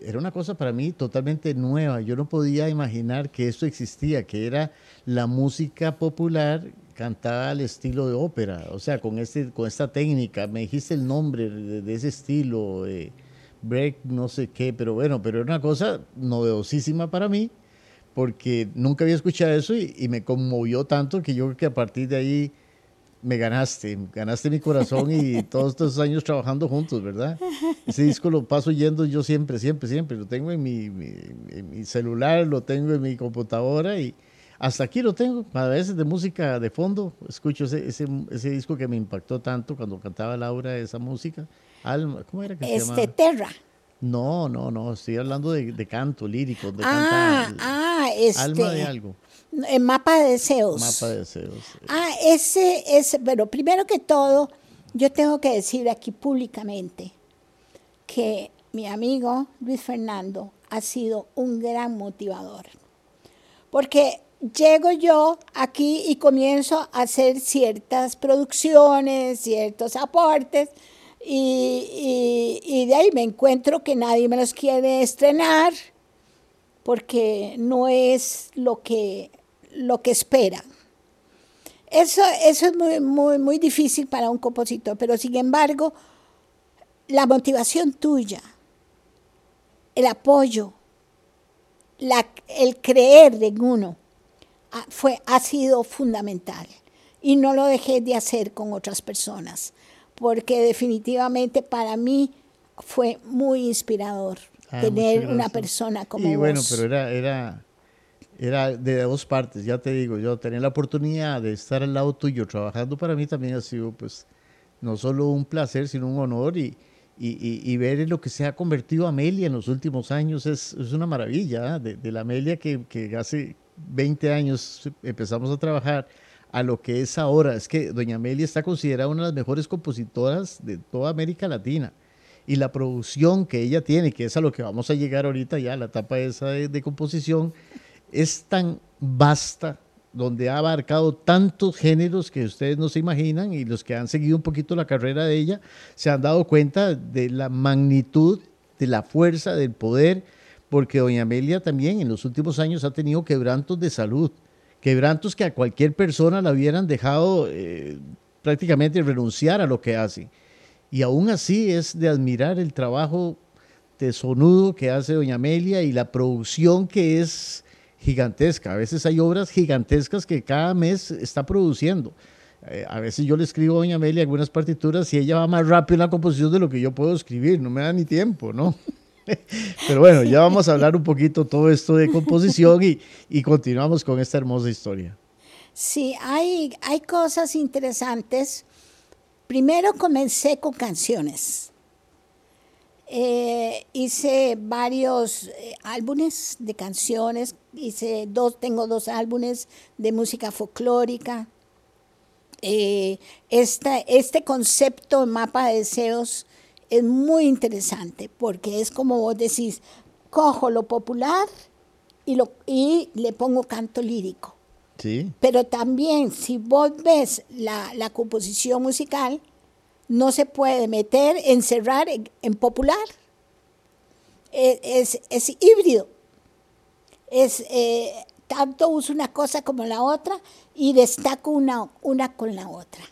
era una cosa para mí totalmente nueva. Yo no podía imaginar que esto existía, que era la música popular cantada al estilo de ópera, o sea, con, este, con esta técnica. Me dijiste el nombre de, ese estilo, eh, break, no sé qué, pero bueno, pero era una cosa novedosísima para mí porque nunca había escuchado eso y, me conmovió tanto que yo creo que a partir de ahí me ganaste, ganaste mi corazón y [LAUGHS] todos estos años trabajando juntos, ¿verdad? Ese disco lo paso yendo yo siempre, siempre, siempre. Lo tengo en mi, mi, celular, lo tengo en mi computadora y hasta aquí lo tengo. A veces de música de fondo escucho ese, ese, ese disco que me impactó tanto cuando cantaba Laura esa música. Alma, ¿cómo era que se este, Terra. No, no, no, estoy hablando de, canto lírico. De ah, ah, este. Alma de algo. El mapa de deseos. Mapa de deseos. Ah, ese, ese, pero primero que todo, yo tengo que decir aquí públicamente que mi amigo Luis Fernando ha sido un gran motivador. Porque llego yo aquí y comienzo a hacer ciertas producciones, ciertos aportes, y, de ahí me encuentro que nadie me los quiere estrenar porque no es lo que, lo que esperan. Eso, eso es muy, muy, muy difícil para un compositor, pero sin embargo, la motivación tuya, el apoyo, la, el creer en uno, ah, fue, ha sido fundamental. Y no lo dejé de hacer con otras personas porque definitivamente para mí fue muy inspirador ah, tener una persona como y bueno, pero era, era, era de dos partes, ya te digo, yo tener la oportunidad de estar al lado tuyo trabajando para mí también ha sido pues no solo un placer, sino un honor y, y, y, ver en lo que se ha convertido Amelia en los últimos años es, es una maravilla, ¿ah? de, de, la Amelia que, que hace 20 años empezamos a trabajar a lo que es ahora. Es que Doña Amelia está considerada una de las mejores compositoras de toda América Latina. Y la producción que ella tiene, que es a lo que vamos a llegar ahorita ya, la etapa esa de, composición, es tan vasta, donde ha abarcado tantos géneros que ustedes no se imaginan y los que han seguido un poquito la carrera de ella se han dado cuenta de la magnitud, de la fuerza, del poder, porque doña Amelia también en los últimos años ha tenido quebrantos de salud quebrantos que a cualquier persona la hubieran dejado eh, prácticamente renunciar a lo que hace. Y aún así es de admirar el trabajo tesonudo que hace doña Amelia y la producción que es gigantesca. A veces hay obras gigantescas que cada mes está produciendo. Eh, a veces yo le escribo a doña Amelia algunas partituras y ella va más rápido en la composición de lo que yo puedo escribir, no me da ni tiempo, ¿no? [LAUGHS] [LAUGHS] Pero bueno, ya vamos a hablar un poquito todo esto de composición y, continuamos con esta hermosa historia. Sí, hay, hay cosas interesantes. Primero comencé con canciones. Eh, hice varios eh, álbumes de canciones, hice dos, tengo dos álbumes de música folclórica. Eh, este concepto, mapa de deseos, es muy interesante porque es como vos decís, cojo lo popular y, lo, y le pongo canto lírico. Sí. Pero también, si vos ves la, composición musical, no se puede meter, encerrar en, popular. E, es, es, híbrido. Es, eh, tanto uso una cosa como la otra y destaco una, una con la otra.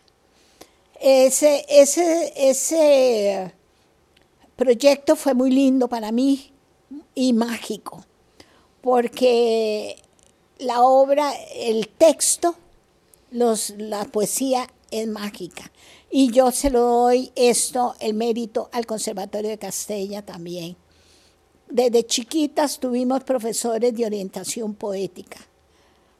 Ese, ese, ese proyecto fue muy lindo para mí y mágico, porque la obra, el texto, los, la poesía es mágica. Y yo se lo doy esto, el mérito al Conservatorio de Castella también. Desde chiquitas tuvimos profesores de orientación poética,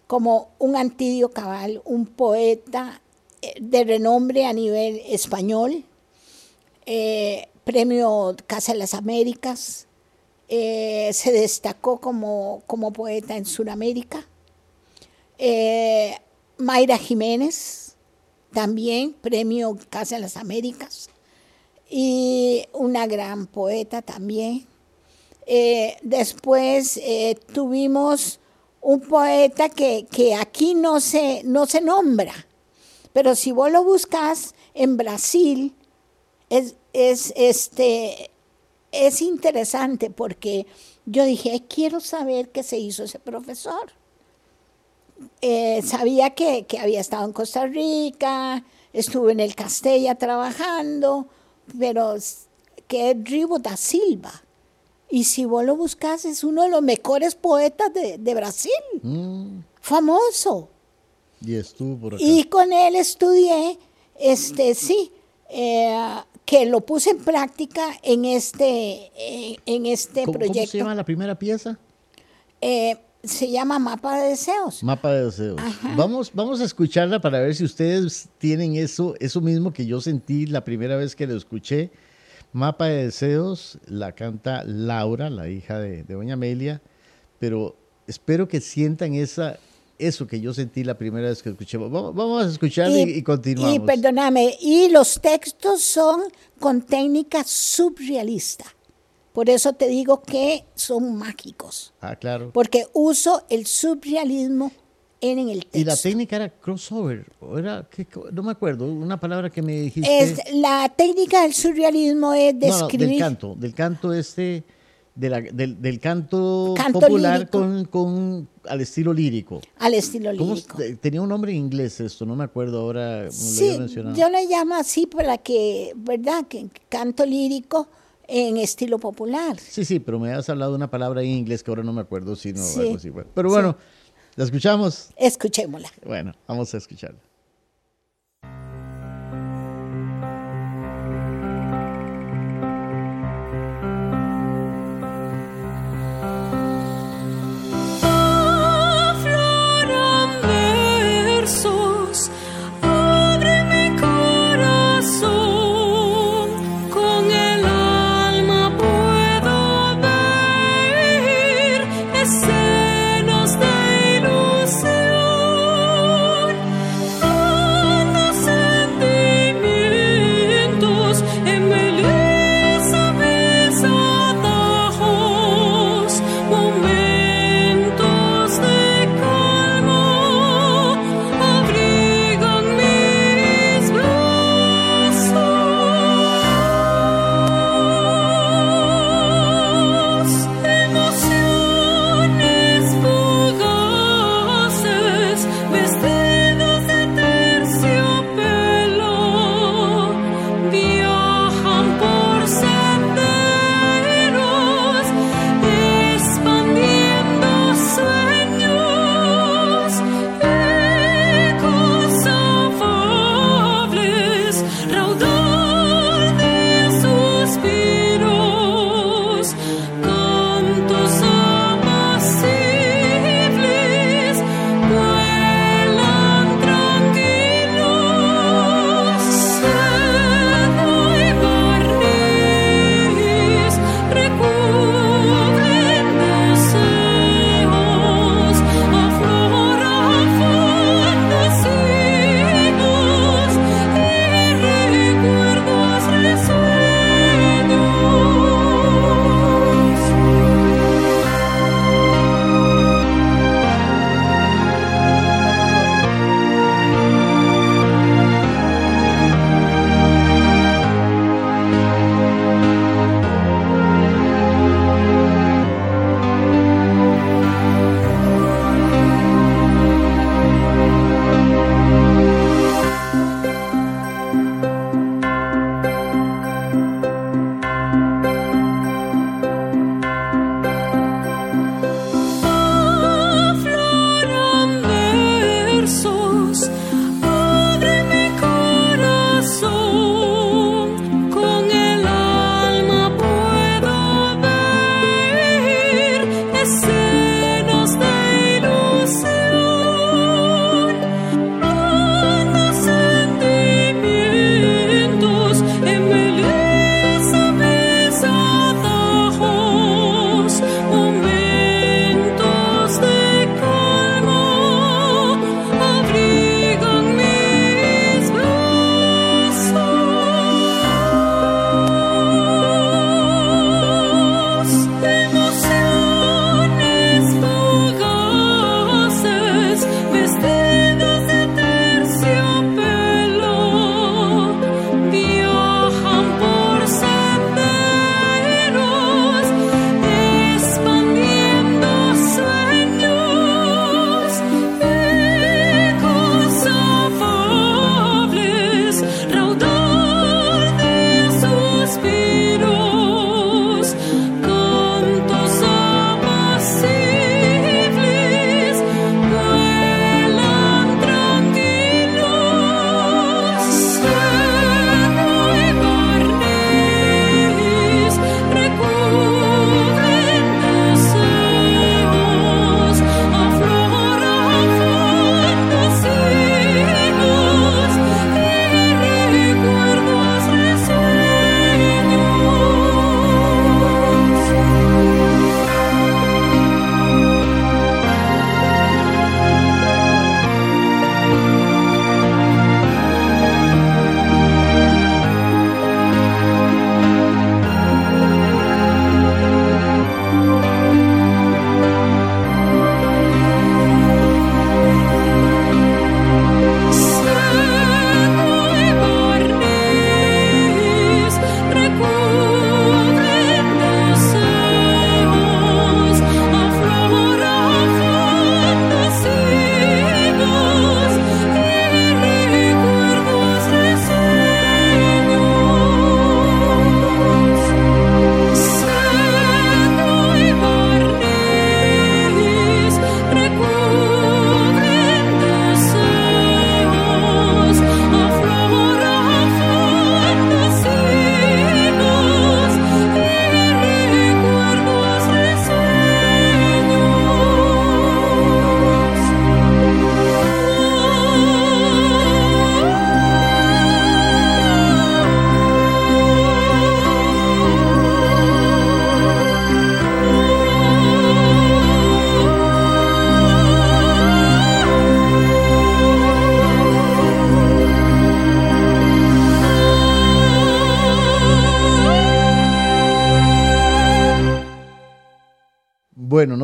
como un Antidio Cabal, un poeta eh, de renombre a nivel español, eh, premio Casa de las Américas, eh, se destacó como, como, poeta en Sudamérica. Mayra Jiménez, también premio Casa de las Américas, y una gran poeta también. Eh, después eh, tuvimos un poeta que, aquí no se, no se nombra, pero si vos lo buscas en Brasil, es, es, este, es interesante porque yo dije, quiero saber qué se hizo ese profesor. Eh, sabía que, que, había estado en Costa Rica, estuve en el Castella trabajando, pero que es Ribo da Silva. Y si vos lo buscas, es uno de los mejores poetas de, de Brasil. Mm. Famoso. Y estuvo por acá. Y con él estudié, este, sí, eh, que lo puse en práctica en este, eh, en este proyecto. ¿Cómo se llama la primera pieza? Eh, se llama Mapa de Deseos. Mapa de Deseos. Vamos, vamos a escucharla para ver si ustedes tienen eso, eso mismo que yo sentí la primera vez que lo escuché Mapa de Deseos la canta Laura, la hija de, Doña Amelia, pero espero que sientan esa, eso que yo sentí la primera vez que escuché. Vamos, a escuchar y, continuamos. Y perdóname, y los textos son con técnica surrealista. Por eso te digo que son mágicos. Ah, claro. Porque uso el surrealismo en el texto. Y la técnica era crossover, era, no me acuerdo, una palabra que me dijiste. Es, la técnica del surrealismo es describir... del canto, del canto este, del, canto, popular con, con, al estilo lírico. Al estilo lírico. Tenía un nombre en inglés esto, no me acuerdo ahora. sí, yo le llamo así para que, ¿verdad? Que canto lírico en estilo popular. Sí, sí, pero me has hablado de una palabra en inglés que ahora no me acuerdo, sino algo así. Pero bueno. ¿La escuchamos? Escuchémosla. Bueno, vamos a escucharla.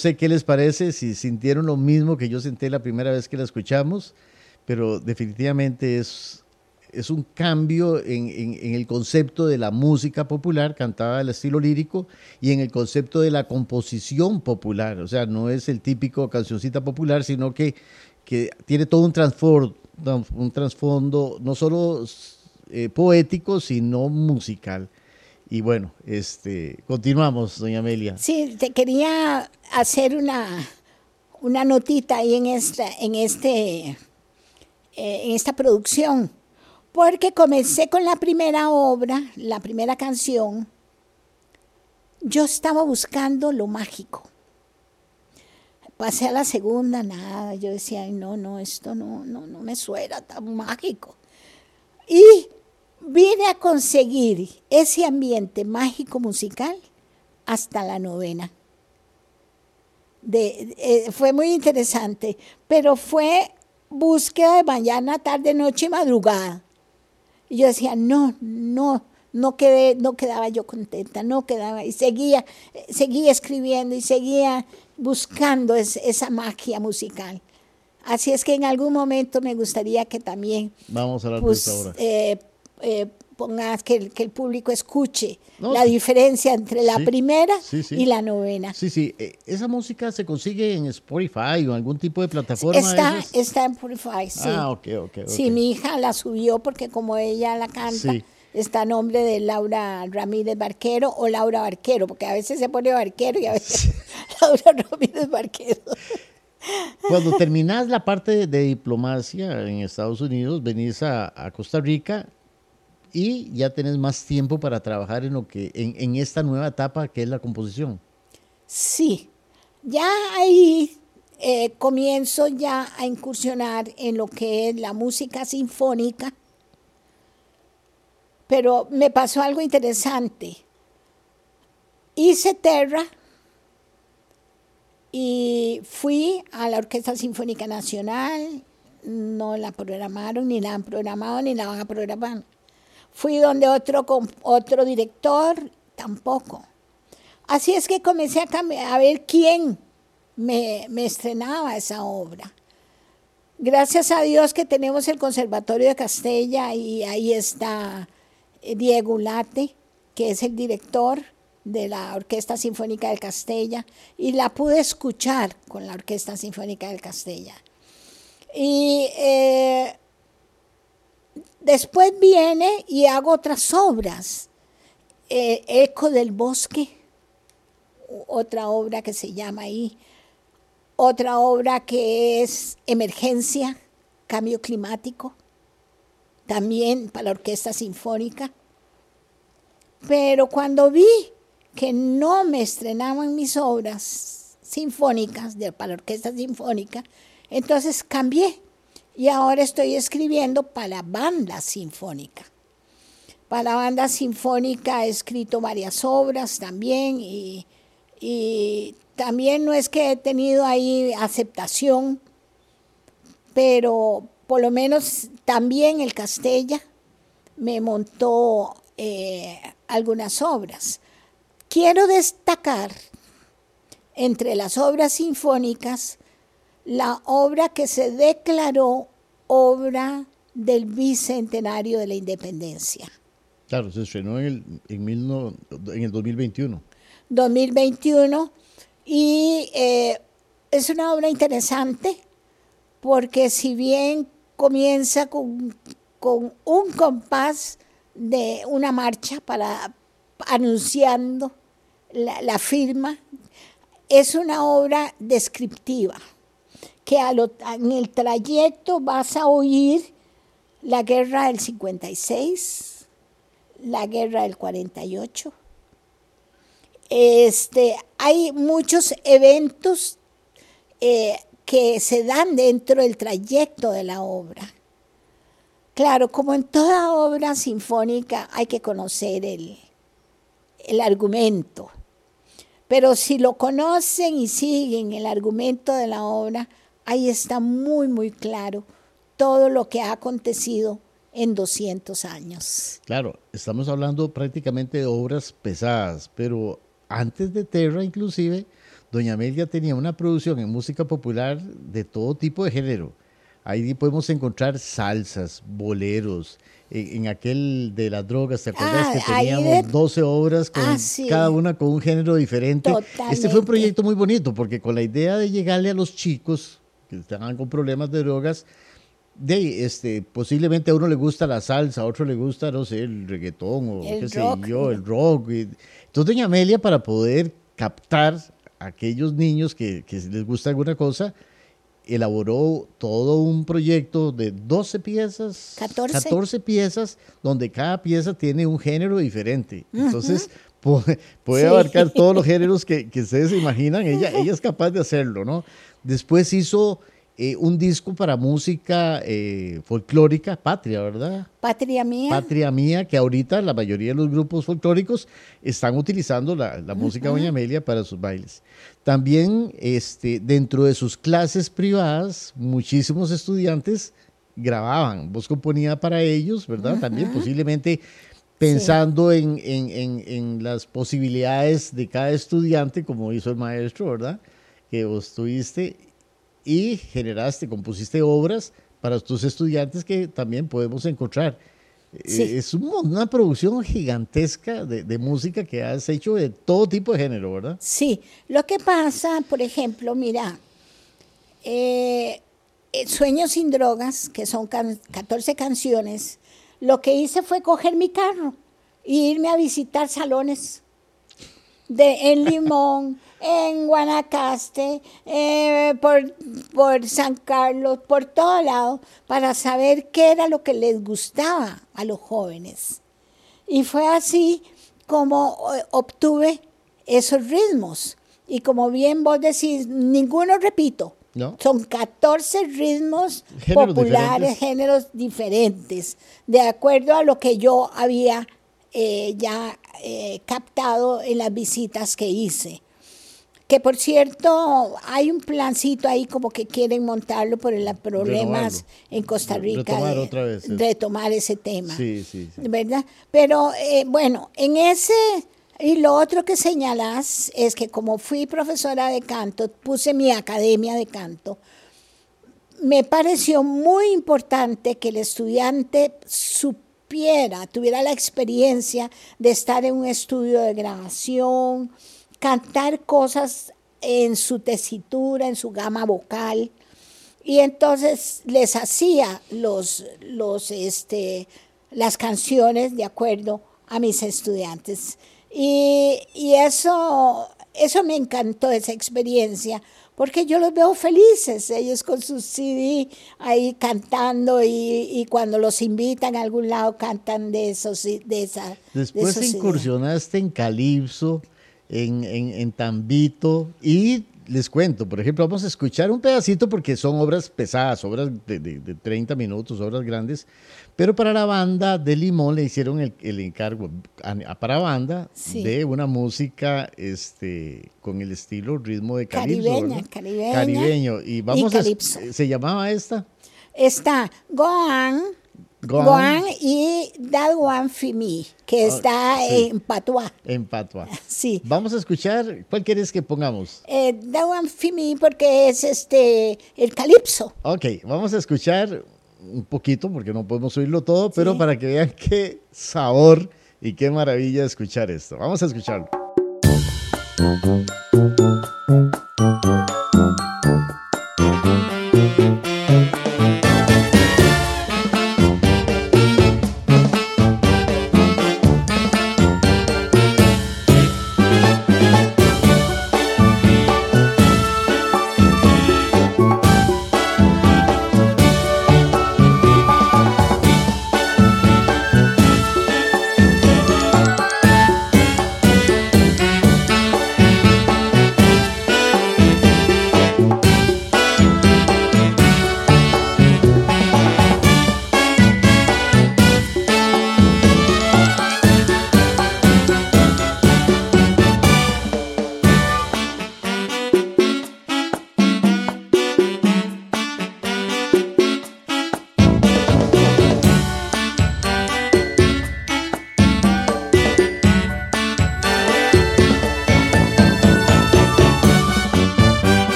Sé qué les parece, si sintieron lo mismo que yo sentí la primera vez que la escuchamos, pero definitivamente es, es un cambio en, en, el concepto de la música popular cantada al estilo lírico y en el concepto de la composición popular. O sea, no es el típico cancioncita popular, sino que, que tiene todo un trasfondo, un trasfondo no solo eh, poético, sino musical. Y bueno, este, continuamos, doña Amelia. Sí, te quería hacer una, una notita ahí en esta, en este, eh, en esta producción, porque comencé con la primera obra, la primera canción. Yo estaba buscando lo mágico. Pasé a la segunda, nada. Yo decía, no, no, esto no, no, no me suena tan mágico. Y vine a conseguir ese ambiente mágico musical hasta la novena. Eh, fue muy interesante, pero fue búsqueda de mañana, tarde, noche y madrugada. Y yo decía, no, no, no, quedé, no quedaba yo contenta, no quedaba, y seguía, seguía escribiendo y seguía buscando esa magia musical. Así es que en algún momento me gustaría que también Vamos a hablar de esta hora. Eh, eh, pongas que el, que el público escuche la diferencia entre la primera y la novena. Sí, sí, eh, esa música se consigue en Spotify o algún tipo de plataforma. Está, está en Spotify, sí. Ah, ok, ok. Sí, mi hija la subió porque como ella la canta, está a nombre de Laura Ramírez Barquero o Laura Barquero, porque a veces se pone Barquero y a veces [LAUGHS] Laura Ramírez Barquero. Cuando terminas la parte de, diplomacia en Estados Unidos, venís a, a Costa Rica y ya tenés más tiempo para trabajar en, lo que, en, esta nueva etapa que es la composición. Sí, ya ahí eh, comienzo ya a incursionar en lo que es la música sinfónica, pero me pasó algo interesante. Hice Terra y fui a la Orquesta Sinfónica Nacional, no la programaron, ni la han programado, ni la van a programar. Fui donde otro, otro director, tampoco. Así es que comencé a, ver quién me, me estrenaba esa obra. Gracias a Dios que tenemos el Conservatorio de Castella y ahí está eh, Diego Late, que es el director de la Orquesta Sinfónica del Castella, y la pude escuchar con la Orquesta Sinfónica del Castella. Y eh, Después viene y hago otras obras. Eh, Eco del Bosque, otra obra que se llama ahí. Otra obra que es Emergencia, Cambio Climático, también para la Orquesta Sinfónica. Pero cuando vi que no me estrenaban mis obras sinfónicas de, para la Orquesta Sinfónica, entonces cambié y ahora estoy escribiendo para banda sinfónica. Para banda sinfónica he escrito varias obras también y, también no es que he tenido ahí aceptación, pero por lo menos también el Castella me montó eh, algunas obras. Quiero destacar entre las obras sinfónicas la obra que se declaró obra del bicentenario de la independencia. Claro, se estrenó en el, en, el 2021. 2021 y eh, es una obra interesante porque si bien comienza con, con un compás de una marcha para anunciando la, la firma, es una obra descriptiva que en el trayecto vas a oír la guerra del 56, la guerra del 48. Este, hay muchos eventos eh, que se dan dentro del trayecto de la obra. Claro, como en toda obra sinfónica hay que conocer el, el argumento, pero si lo conocen y siguen el argumento de la obra, ahí está muy, muy claro todo lo que ha acontecido en 200 años. Claro, estamos hablando prácticamente de obras pesadas, pero antes de Terra inclusive Doña Amelia tenía una producción en música popular de todo tipo de género. Ahí podemos encontrar salsas, boleros, en, aquel de las drogas, ¿te acuerdas Ah, que teníamos de- 12 obras con Ah, sí. cada una con un género diferente? Este fue un proyecto muy bonito porque con la idea de llegarle a los chicos que estaban con problemas de drogas, de este, posiblemente a uno le gusta la salsa, a otro le gusta, no sé, el reggaetón o El qué sé rock. yo, el rock. Entonces, doña Amelia, para poder captar a aquellos niños que, que les gusta alguna cosa, elaboró todo un proyecto de 12 piezas, 14. piezas, donde cada pieza tiene un género diferente. Entonces, pu- puede Sí. abarcar todos los [LAUGHS] géneros que, que ustedes se imaginan. Ella, ella es capaz de hacerlo, ¿no? Después hizo eh, un disco para música eh, folclórica, Patria, ¿verdad? Patria mía. Patria Mía, que ahorita la mayoría de los grupos folclóricos están utilizando la, la música de Doña Amelia para sus bailes. También este, dentro de sus clases privadas, muchísimos estudiantes grababan, vos componía para ellos, ¿verdad? También posiblemente pensando en, en- en- en las posibilidades de cada estudiante, como hizo el maestro, ¿verdad? Que vos tuviste y generaste, compusiste obras para tus estudiantes que también podemos encontrar. Eh, Sí. Es una producción gigantesca de, de música que has hecho de todo tipo de género, ¿verdad? Sí, lo que pasa, por ejemplo, mira, eh, eh, Sueños sin drogas, que son can- 14 canciones, lo que hice fue coger mi carro e irme a visitar salones de, en Limón, [LAUGHS] en Guanacaste, eh, por, por San Carlos, por todo lado, para saber qué era lo que les gustaba a los jóvenes. Y fue así como eh, obtuve esos ritmos. Y como bien vos decís, ninguno repito. No. Son 14 ritmos Géneros populares, diferentes. géneros diferentes, de acuerdo a lo que yo había eh, ya eh, captado en las visitas que hice. Que por cierto, hay un plancito ahí como que quieren montarlo por los problemas Renovarlo. en Costa Rica. Retomar de- otra vez retomar ese tema. Sí, sí, sí. ¿Verdad? Pero eh, bueno, en ese, y lo otro que señalas es que como fui profesora de canto, puse mi academia de canto, me pareció muy importante que el estudiante supiera, tuviera la experiencia de estar en un estudio de grabación, cantar cosas en su tesitura, en su gama vocal. Y entonces les hacía los, los, este, las canciones de acuerdo a mis estudiantes. Y, y eso, eso me encantó, esa experiencia, porque yo los veo felices, ellos con su CD ahí cantando y, y cuando los invitan a algún lado cantan de esos, de esa. de Después esos incursionaste en Calipso, en, en, en Tambito y les cuento, por ejemplo, vamos a escuchar un pedacito porque son obras pesadas, obras de, de- de 30 minutos, obras grandes, pero para la banda de Limón le hicieron el, el encargo a, a- para banda Sí. de una música este, con el estilo ritmo de Calipso. Caribeña, caribeña Caribeño. Y vamos a. ¿Se llamaba esta? Está Goan, Go, y That One For Me, que oh, está en Patois. En Patois. [LAUGHS] Sí. Vamos a escuchar, ¿cuál quieres que pongamos? Eh, that porque es este, el calipso. Ok, vamos a escuchar un poquito, porque no podemos oírlo todo, pero para que vean qué sabor y qué maravilla escuchar esto. Vamos a escucharlo.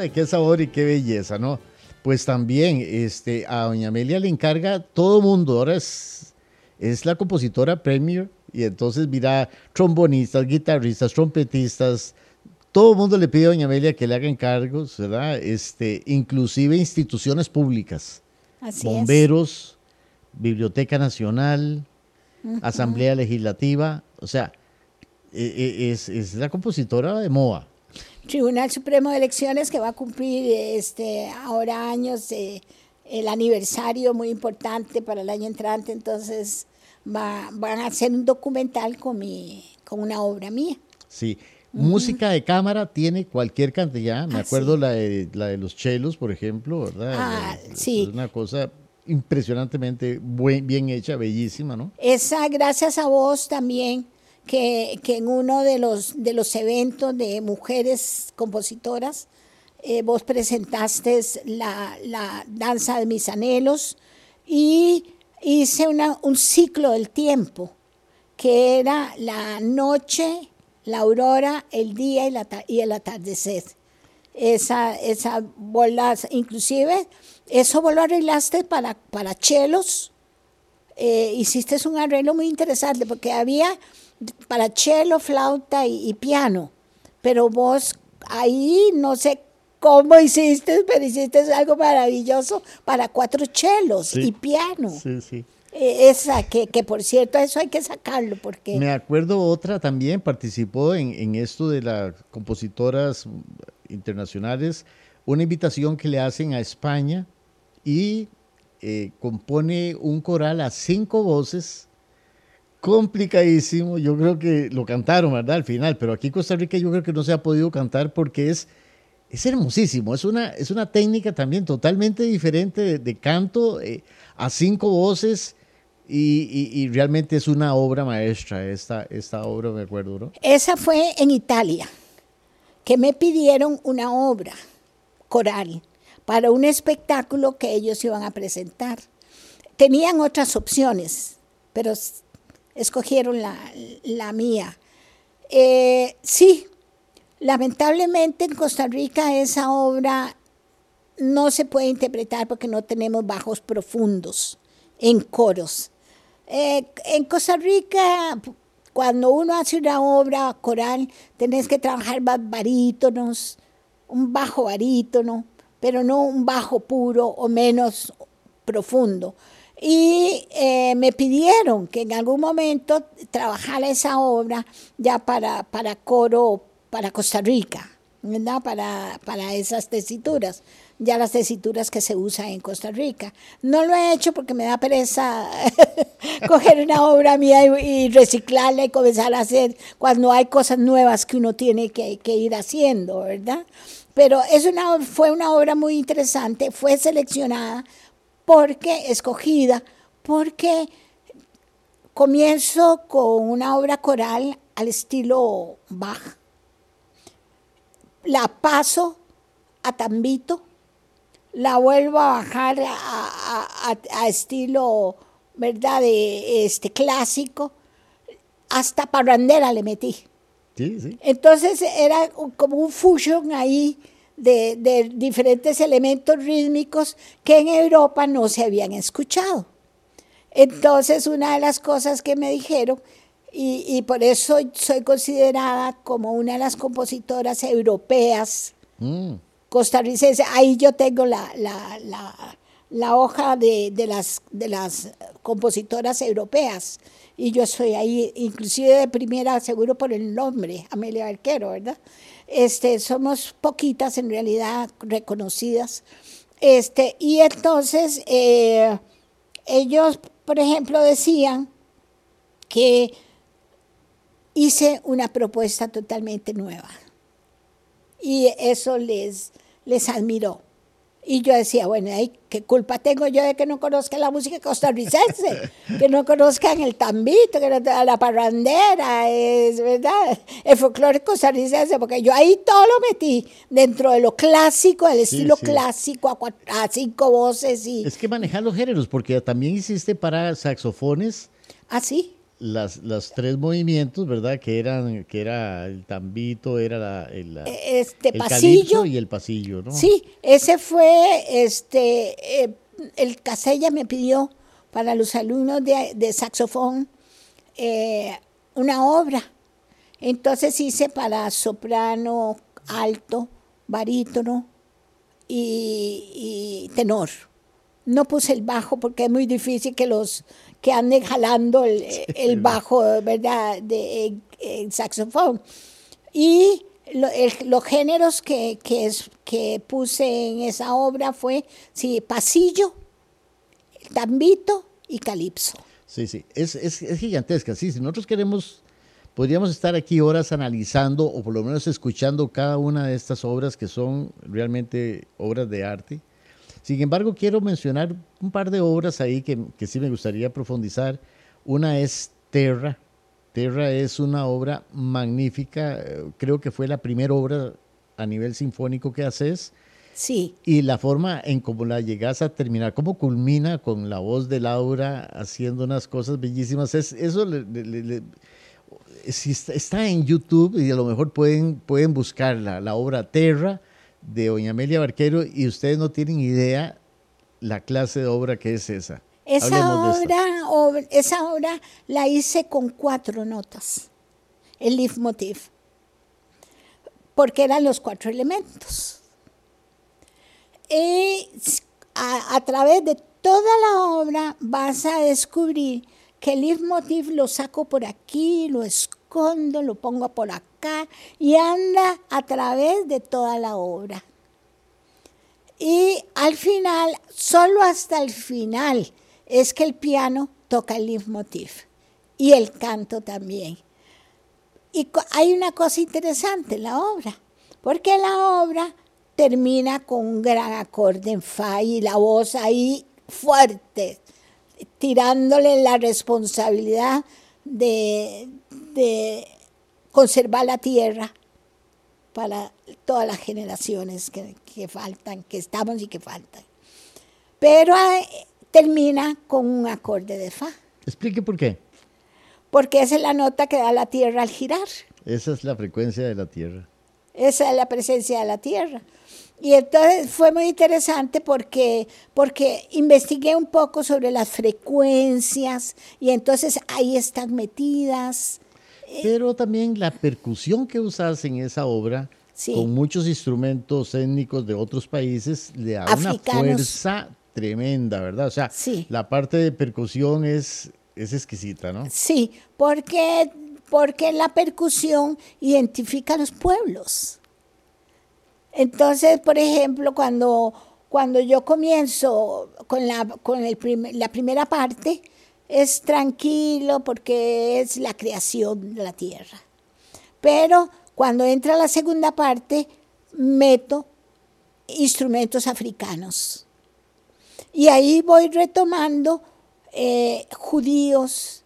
Cosa de qué sabor y qué belleza, ¿no? Pues también este, a doña Amelia le encarga todo mundo, ahora es, es la compositora premier y entonces mira trombonistas, guitarristas, trompetistas, todo el mundo le pide a doña Amelia que le haga encargos, ¿verdad? Este, inclusive instituciones públicas, bomberos, Biblioteca Nacional, Asamblea Legislativa, o sea, e, e, es, es, la compositora de MOA. Tribunal Supremo de Elecciones que va a cumplir este, ahora años, el aniversario muy importante para el año entrante, entonces va, van a hacer un documental con, mi, con una obra mía. Sí, música de cámara tiene cualquier cantidad, me ah, acuerdo la, de, la de los chelos, por ejemplo, ¿verdad? Ah, sí. Es una cosa impresionantemente bien hecha, bellísima, ¿no? Esa, gracias a vos también, que, que en uno de los, de los eventos de mujeres compositoras, eh, vos presentaste la, la, danza de mis anhelos y hice una, un ciclo del tiempo, que era la noche, la aurora, el día y, la, y el atardecer. Esa, esa bolas, inclusive eso vos lo arreglaste para, para chelos. Eh, hiciste un arreglo muy interesante porque había para chelo, flauta y, piano. Pero vos ahí no sé cómo [LAUGHS] hiciste, pero hiciste algo maravilloso para cuatro chelos y piano. Sí, sí. E, esa, que, que, por cierto, eso hay que sacarlo porque... Me acuerdo otra también, participó en, en esto de las compositoras internacionales, una invitación que le hacen a España y eh, compone un coral a cinco voces, complicadísimo. Yo creo que lo cantaron, ¿verdad? Al final, pero aquí en Costa Rica yo creo que no se ha podido cantar porque es, es hermosísimo. Es una, es una técnica también totalmente diferente de, canto eh, a cinco voces. Y, realmente es una obra maestra esta, esta obra, me acuerdo, ¿no? Esa fue en Italia, que me pidieron una obra coral para un espectáculo que ellos iban a presentar. Tenían otras opciones, pero escogieron la, mía. Eh, sí, lamentablemente en Costa Rica esa obra no se puede interpretar porque no tenemos bajos profundos en coros. Eh, en Costa Rica, cuando uno hace una obra coral, tenés que trabajar más barítonos, un bajo barítono, pero no un bajo puro o menos profundo. Y eh, me pidieron que en algún momento trabajara esa obra ya para, para coro, para Costa Rica, ¿verdad? Para, para esas tesituras, ya las tesituras que se usan en Costa Rica. No lo he hecho porque me da pereza [LAUGHS] coger una obra mía y, reciclarla y comenzar a hacer cuando hay cosas nuevas que uno tiene que, ir haciendo, ¿verdad? Pero es fue una obra muy interesante, fue seleccionada porque, escogida, porque comienzo con una obra coral al estilo Bach. La paso a tambito, la vuelvo a bajar a, estilo, ¿verdad?, de este clásico, hasta parrandera le metí. Entonces era como un fusion ahí de, diferentes elementos rítmicos que en Europa no se habían escuchado. Entonces una de las cosas que me dijeron, y, por eso soy considerada como una de las compositoras europeas mm. costarricenses, ahí yo tengo la, la, hoja de, las, de las compositoras europeas y yo soy ahí, inclusive de primera, seguro por el nombre, Amelia Arquero, ¿verdad? Este, somos poquitas en realidad reconocidas. Este, y entonces eh, ellos, por ejemplo, decían que hice una propuesta totalmente nueva. Y eso les, les admiró. Y yo decía, bueno, ¿qué culpa tengo yo de que no conozcan la música costarricense? que no conozcan el tambito, que no, la parrandera, es verdad, el folclore costarricense, porque yo ahí todo lo metí dentro de lo clásico, el estilo clásico, a, cinco voces. y Es que manejar los géneros, porque también hiciste para saxofones. ¿Ah, sí? Las, los tres movimientos, ¿verdad? Que eran, que era el tambito, era la, el, este el pasillo y el pasillo, ¿no? Sí, ese fue, este, eh, el Casella me pidió para los alumnos de, saxofón eh, una obra. Entonces hice para soprano, alto, barítono y tenor. No puse el bajo porque es muy difícil que los que anden jalando el, bajo, ¿verdad?, de saxofón. Y los géneros que, que, puse en esa obra fue, sí, pasillo, tambito y calipso. Sí, sí, es, es, es gigantesca. Sí, si nosotros queremos, podríamos estar aquí horas analizando o por lo menos escuchando cada una de estas obras que son realmente obras de arte sin embargo, quiero mencionar un par de obras ahí que, sí me gustaría profundizar. Una es Terra. Terra es una obra magnífica, creo que fue la primera obra a nivel sinfónico que haces. Sí. Y la forma en cómo la llegas a terminar, cómo culmina con la voz de Laura haciendo unas cosas bellísimas, es, eso está en YouTube y a lo mejor pueden, pueden buscarla, la obra Terra de doña Amelia Barquero y ustedes no tienen idea la clase de obra que es esa. Esa obra, esa obra la hice con cuatro notas, el leitmotiv, porque eran los cuatro elementos. Y a, a través de toda la obra vas a descubrir que el leitmotiv lo saco por aquí, lo escondo, lo pongo por acá y anda a través de toda la obra. Y al final, solo hasta el final, es que el piano toca el leitmotiv y el canto también. Y hay una cosa interesante en la obra, porque la obra termina con un gran acorde en fa y la voz ahí fuerte, tirándole la responsabilidad de, conservar la tierra para todas las generaciones que, faltan, que estamos y que faltan. Pero eh, termina con un acorde de fa. Explique por qué. Porque esa es la nota que da la tierra al girar. Esa es la frecuencia de la tierra. Esa es la presencia de la tierra. Y entonces fue muy interesante porque, porque investigué un poco sobre las frecuencias y entonces ahí están metidas. Pero también la percusión que usas en esa obra, con muchos instrumentos étnicos de otros países, le da una fuerza tremenda, ¿verdad? O sea, la parte de percusión es, es exquisita, ¿no? Sí, porque, porque la percusión identifica a los pueblos. Entonces, por ejemplo, cuando, cuando yo comienzo con, la, con el la primera parte, es tranquilo porque es la creación de la tierra. Pero cuando entra la segunda parte, meto instrumentos africanos. Y ahí voy retomando eh, judíos,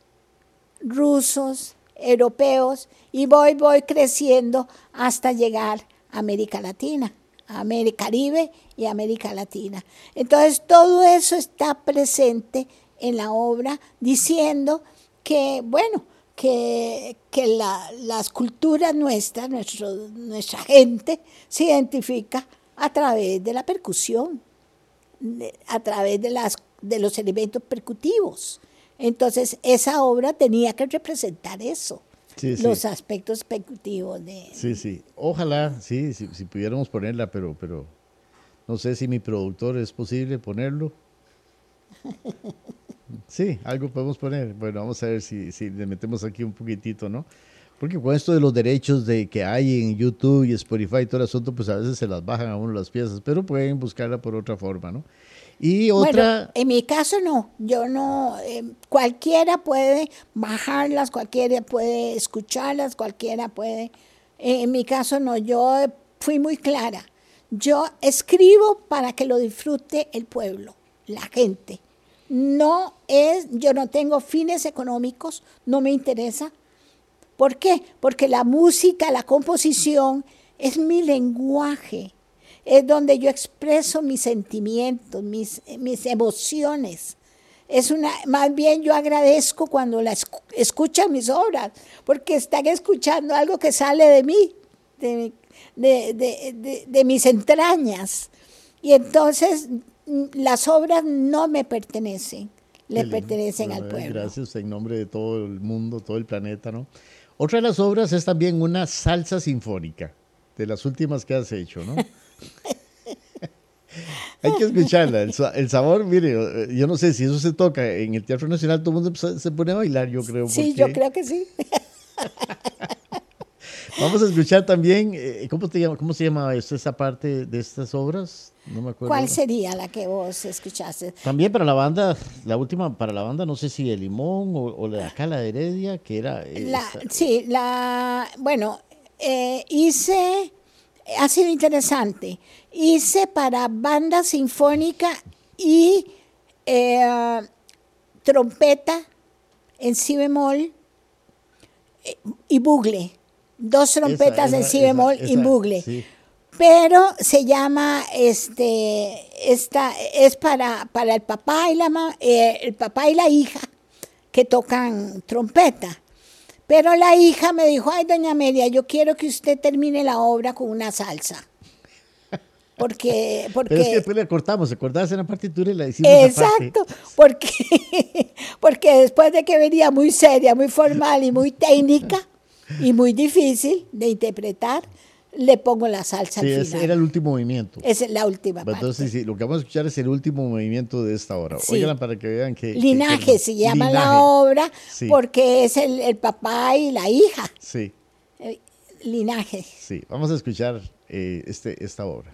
rusos, europeos, y voy, voy creciendo hasta llegar América Latina, América Caribe y América Latina. Entonces todo eso está presente en la obra diciendo que, bueno, que, que las culturas nuestras, nuestro, nuestra gente, se identifica a través de la percusión, a través de, las, de los elementos percutivos. Entonces esa obra tenía que representar eso los aspectos ejecutivos de... Sí, sí. Ojalá, sí, si, pudiéramos ponerla, pero, pero no sé si mi productor es posible ponerlo. [LAUGHS] Sí, algo podemos poner. Bueno, vamos a ver si, si le metemos aquí un poquitito, ¿no? Porque con esto de los derechos de que hay en YouTube y Spotify y todo el asunto, pues a veces se las bajan a uno las piezas, pero pueden buscarla por otra forma, ¿no? Y otra... en mi caso no, yo no, eh, cualquiera puede bajarlas, cualquiera puede escucharlas, cualquiera puede, en mi caso no, yo fui muy clara, yo escribo para que lo disfrute el pueblo, la gente. No es, yo no tengo fines económicos, no me interesa. ¿Por qué? Porque la música, la composición es mi lenguaje es donde yo expreso mis sentimientos, mis, mis emociones. es una, más bien yo agradezco cuando la escuchan mis obras, porque están escuchando algo que sale de mí, de, de mis entrañas. Y entonces las obras no me pertenecen, le pertenecen al pueblo. Gracias en nombre de todo el mundo, todo el planeta, ¿no? Otra de las obras es también una salsa sinfónica, de las últimas que has hecho, ¿no? [LAUGHS] Hay que escucharla. El, sabor, mire, yo no sé si eso se toca en el Teatro Nacional, todo el mundo se pone a bailar, yo creo. Sí, yo creo que sí. [LAUGHS] Vamos a escuchar también, eh, ¿cómo, te llama, ¿cómo se llama esa parte de estas obras? No me acuerdo. ¿Cuál sería la que vos escuchaste? También para la banda, la última para la banda, no sé si el Limón o, la de acá, la de Heredia, que era... La, sí, la, bueno, eh, hice, ha sido interesante, hice para banda sinfónica y eh, trompeta en si bemol y bugle dos trompetas en si bemol y bugle. Pero se llama, este, esta, es para, para el papá y la eh, el papá y la hija que tocan trompeta. Pero la hija me dijo, ay, doña Amelia, yo quiero que usted termine la obra con una salsa. [LAUGHS] Porque, porque Pero es que después le cortamos, acordás en la partitura y la hicimos Exacto, porque, [LAUGHS] porque después de que venía muy seria, muy formal y muy técnica, y muy difícil de interpretar, le pongo la salsa sí, ese era el último movimiento. Es la última parte. Entonces, sí, lo que vamos a escuchar es el último movimiento de esta obra. Sí. para que vean que... Linaje se llama la obra porque es el, papá y la hija. Sí. Eh, linaje. Sí, vamos a escuchar eh, este, esta obra.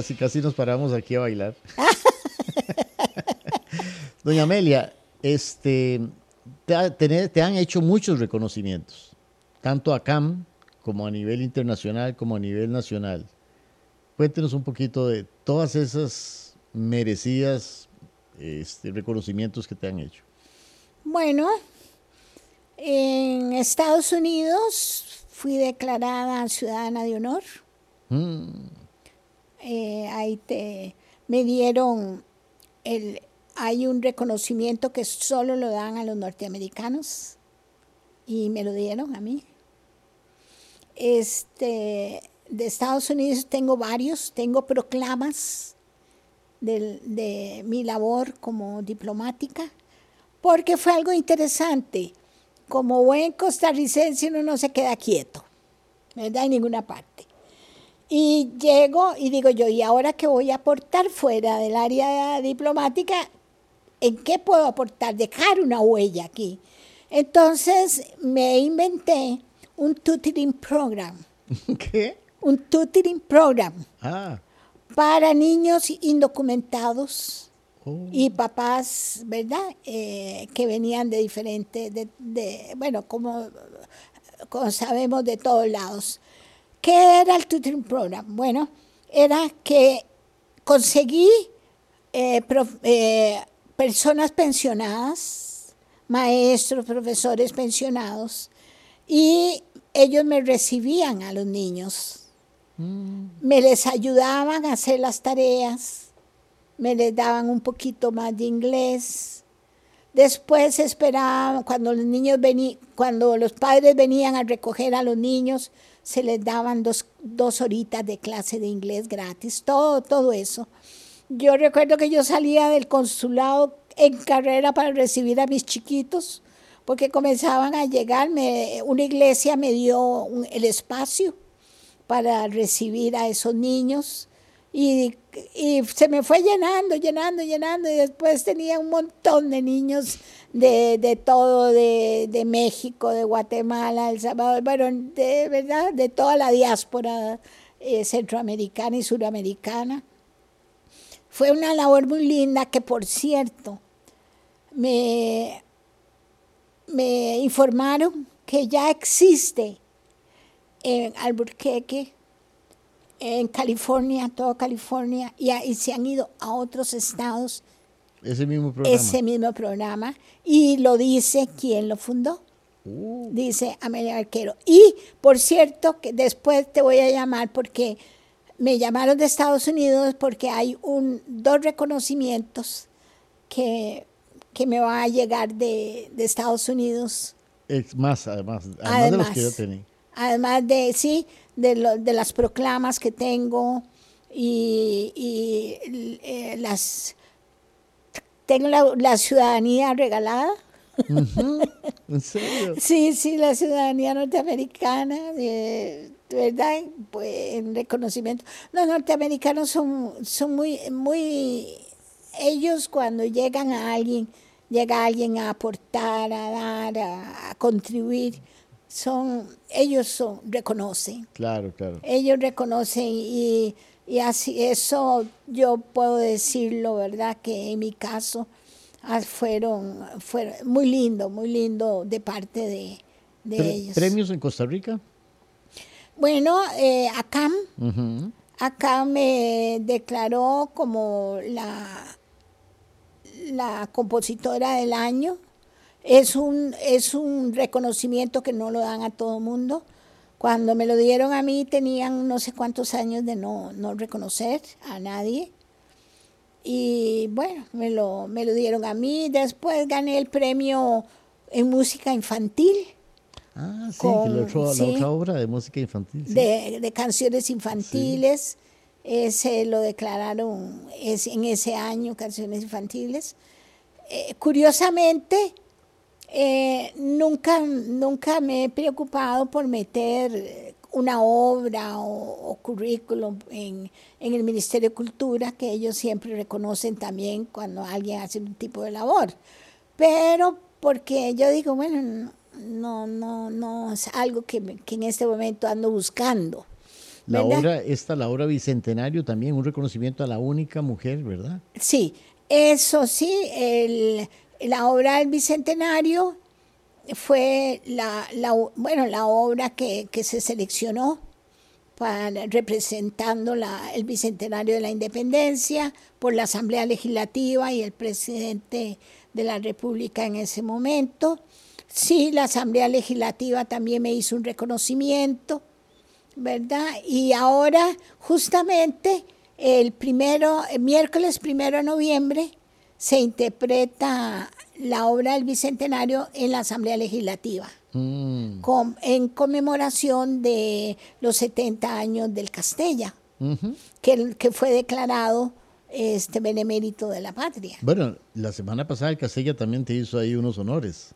Casi, casi nos paramos aquí a bailar. [LAUGHS] Doña Amelia, este, te, te, han hecho muchos reconocimientos, tanto a CAM como a nivel internacional, como a nivel nacional. Cuéntenos un poquito de todas esas merecidas este, reconocimientos que te han hecho. Bueno, en Estados Unidos fui declarada ciudadana de honor. Mm. Eh, ahí te, me dieron el, hay un reconocimiento que solo lo dan a los norteamericanos y me lo dieron a mí. Este, de Estados Unidos tengo varios, tengo proclamas de, de mi labor como diplomática, porque fue algo interesante. Como buen costarricense uno no se queda quieto, ¿verdad? En ninguna parte. Y llego y digo yo, ¿y ahora qué voy a aportar fuera del área diplomática? ¿En qué puedo aportar? Dejar una huella aquí. Entonces me inventé un tutoring program. [LAUGHS] ¿Qué? Un tutoring program. Ah. Para niños indocumentados oh. y papás, ¿verdad? Eh, que venían de diferentes, de, bueno, como, como sabemos, de todos lados. ¿Qué era el tutoring program? Bueno, era que conseguí eh, eh, personas pensionadas, maestros, profesores pensionados, y ellos me recibían a los niños. Mm. Me les ayudaban a hacer las tareas, me les daban un poquito más de inglés. Después esperaban, cuando los niños venían, cuando los padres venían a recoger a los niños, se les daban dos, dos horitas de clase de inglés gratis, todo, todo eso. Yo recuerdo que yo salía del consulado en carrera para recibir a mis chiquitos, porque comenzaban a llegar, una iglesia me dio el espacio para recibir a esos niños y, se me fue llenando, llenando, llenando y después tenía un montón de niños de, todo, de, México, de Guatemala, El Salvador, bueno, de verdad, de toda la diáspora eh, centroamericana y suramericana. Fue una labor muy linda que, por cierto, me, me informaron que ya existe en Albuquerque, en California, toda California, y, y, se han ido a otros estados. Ese mismo programa. Ese mismo programa. Y lo dice quien lo fundó. Uh. Dice Amelia Arquero. Y, por cierto, que después te voy a llamar porque me llamaron de Estados Unidos porque hay un, dos reconocimientos que, que me va a llegar de, de Estados Unidos. Es más, además, además, de los que yo tenía. Además de, sí, de, lo, de las proclamas que tengo y, y eh, las... Tengo la, la ciudadanía regalada. [LAUGHS] ¿En serio? sí, sí, la ciudadanía norteamericana. Eh, ¿verdad? Pues en reconocimiento. Los norteamericanos son, son muy, muy, ellos cuando llegan a alguien, llega alguien a aportar, a dar, a, contribuir, son, ellos son, reconocen. Claro, claro. Ellos reconocen y, y así, eso yo puedo decirlo, ¿verdad? Que en mi caso ah, fueron, fueron muy lindo, muy lindo de parte de, de ellos. ¿Premios en Costa Rica? Bueno, eh, acá, me declaró como la, la compositora del año. Es un, es un reconocimiento que no lo dan a todo mundo. Cuando me lo dieron a mí tenían no sé cuántos años de no, no reconocer a nadie. Y bueno, me lo, me lo dieron a mí. Después gané el premio en música infantil Ah, sí, la, otra, obra de música infantil. De, canciones infantiles. Ese lo declararon es, en ese año, canciones infantiles. Eh, curiosamente, eh, nunca, nunca me he preocupado por meter una obra o, currículum en, en, el Ministerio de Cultura, que ellos siempre reconocen también cuando alguien hace un tipo de labor. Pero porque yo digo, bueno, no, no, no es algo que, en este momento ando buscando. La obra, esta, la obra Bicentenario, también un reconocimiento a la única mujer, ¿verdad? Sí, eso sí, el, la obra del Bicentenario fue la, bueno, la obra que, se seleccionó para, representando la, el Bicentenario de la Independencia por la Asamblea Legislativa y el presidente de la República en ese momento. Sí, la Asamblea Legislativa también me hizo un reconocimiento, ¿verdad? Y ahora, justamente, el primero, el miércoles primero de noviembre, se interpreta la obra del Bicentenario en la Asamblea Legislativa, mm. en conmemoración de los 70 años del Castella, que, que fue declarado este benemérito de la patria. Bueno, la semana pasada el Castella también te hizo ahí unos honores.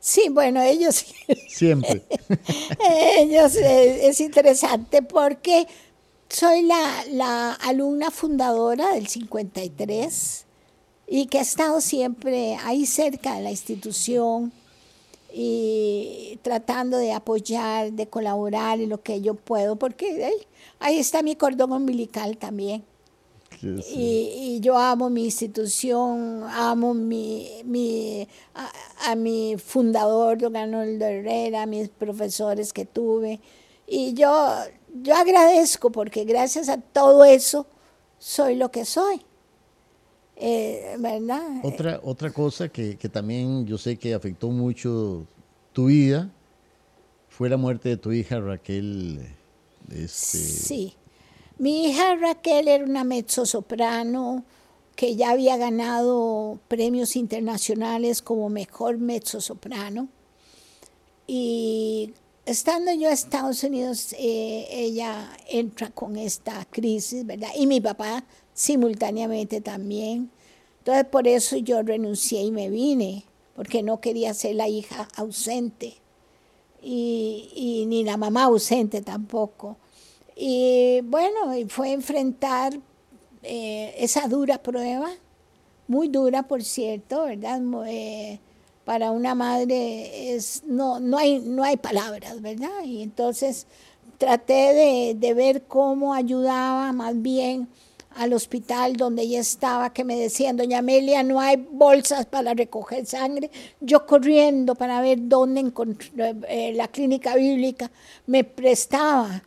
Sí, bueno, ellos... Siempre. [LAUGHS] ellos, eh, es interesante porque soy la, la, alumna fundadora del 53 y que ha estado siempre ahí cerca de la institución y tratando de apoyar, de colaborar en lo que yo puedo, porque ahí está mi cordón umbilical también. Y, yo amo mi institución, amo mi, mi, a, mi fundador, don Arnoldo Herrera, a mis profesores que tuve. Y yo, yo agradezco porque gracias a todo eso soy lo que soy. Eh, ¿Verdad? Otra, otra cosa que, que también yo sé que afectó mucho tu vida fue la muerte de tu hija Raquel. Este, sí. Mi hija Raquel era una mezzosoprano que ya había ganado premios internacionales como mejor mezzosoprano. Y estando yo en Estados Unidos, eh, ella entra con esta crisis, ¿verdad? Y mi papá simultáneamente también. Entonces por eso yo renuncié y me vine, porque no quería ser la hija ausente y, y ni la mamá ausente tampoco. Y bueno, fue enfrentar eh, esa dura prueba, muy dura por cierto, ¿verdad? Eh, para una madre es, no, no, hay, no hay palabras, ¿verdad? Y entonces traté de, de ver cómo ayudaba más bien al hospital donde ella estaba, que me decían, doña Amelia, no hay bolsas para recoger sangre. Yo corriendo para ver dónde encontré eh, la clínica bíblica, me prestaba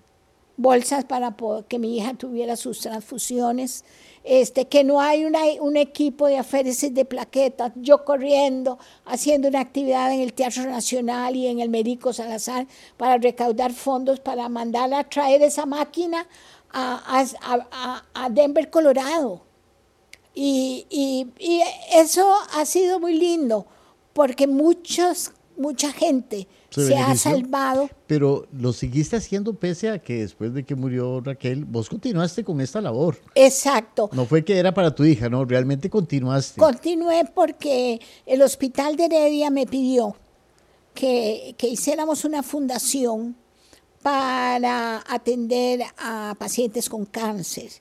bolsas para que mi hija tuviera sus transfusiones, este, que no hay una, un equipo de aféresis de plaquetas, yo corriendo, haciendo una actividad en el Teatro Nacional y en el Médico Salazar para recaudar fondos para mandarla a traer esa máquina a, a, a Denver, Colorado. Y, y, y eso ha sido muy lindo, porque muchos, mucha gente se, ha salvado. Pero lo seguiste haciendo pese a que después de que murió Raquel, vos continuaste con esta labor. Exacto. No fue que era para tu hija, no, realmente continuaste. Continué porque el hospital de Heredia me pidió que, que hiciéramos una fundación para atender a pacientes con cáncer.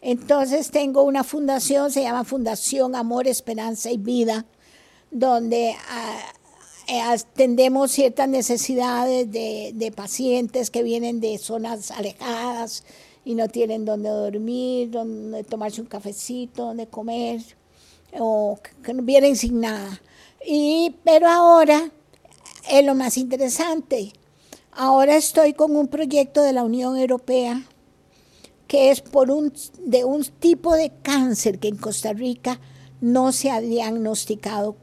Entonces tengo una fundación, se llama Fundación Amor, Esperanza y Vida, donde ah, eh, atendemos ciertas necesidades de, pacientes que vienen de zonas alejadas y no tienen dónde dormir, dónde tomarse un cafecito, dónde comer, o que vienen sin nada. Y, pero ahora es lo más interesante. Ahora estoy con un proyecto de la Unión Europea que es por un, de un tipo de cáncer que en Costa Rica no se ha diagnosticado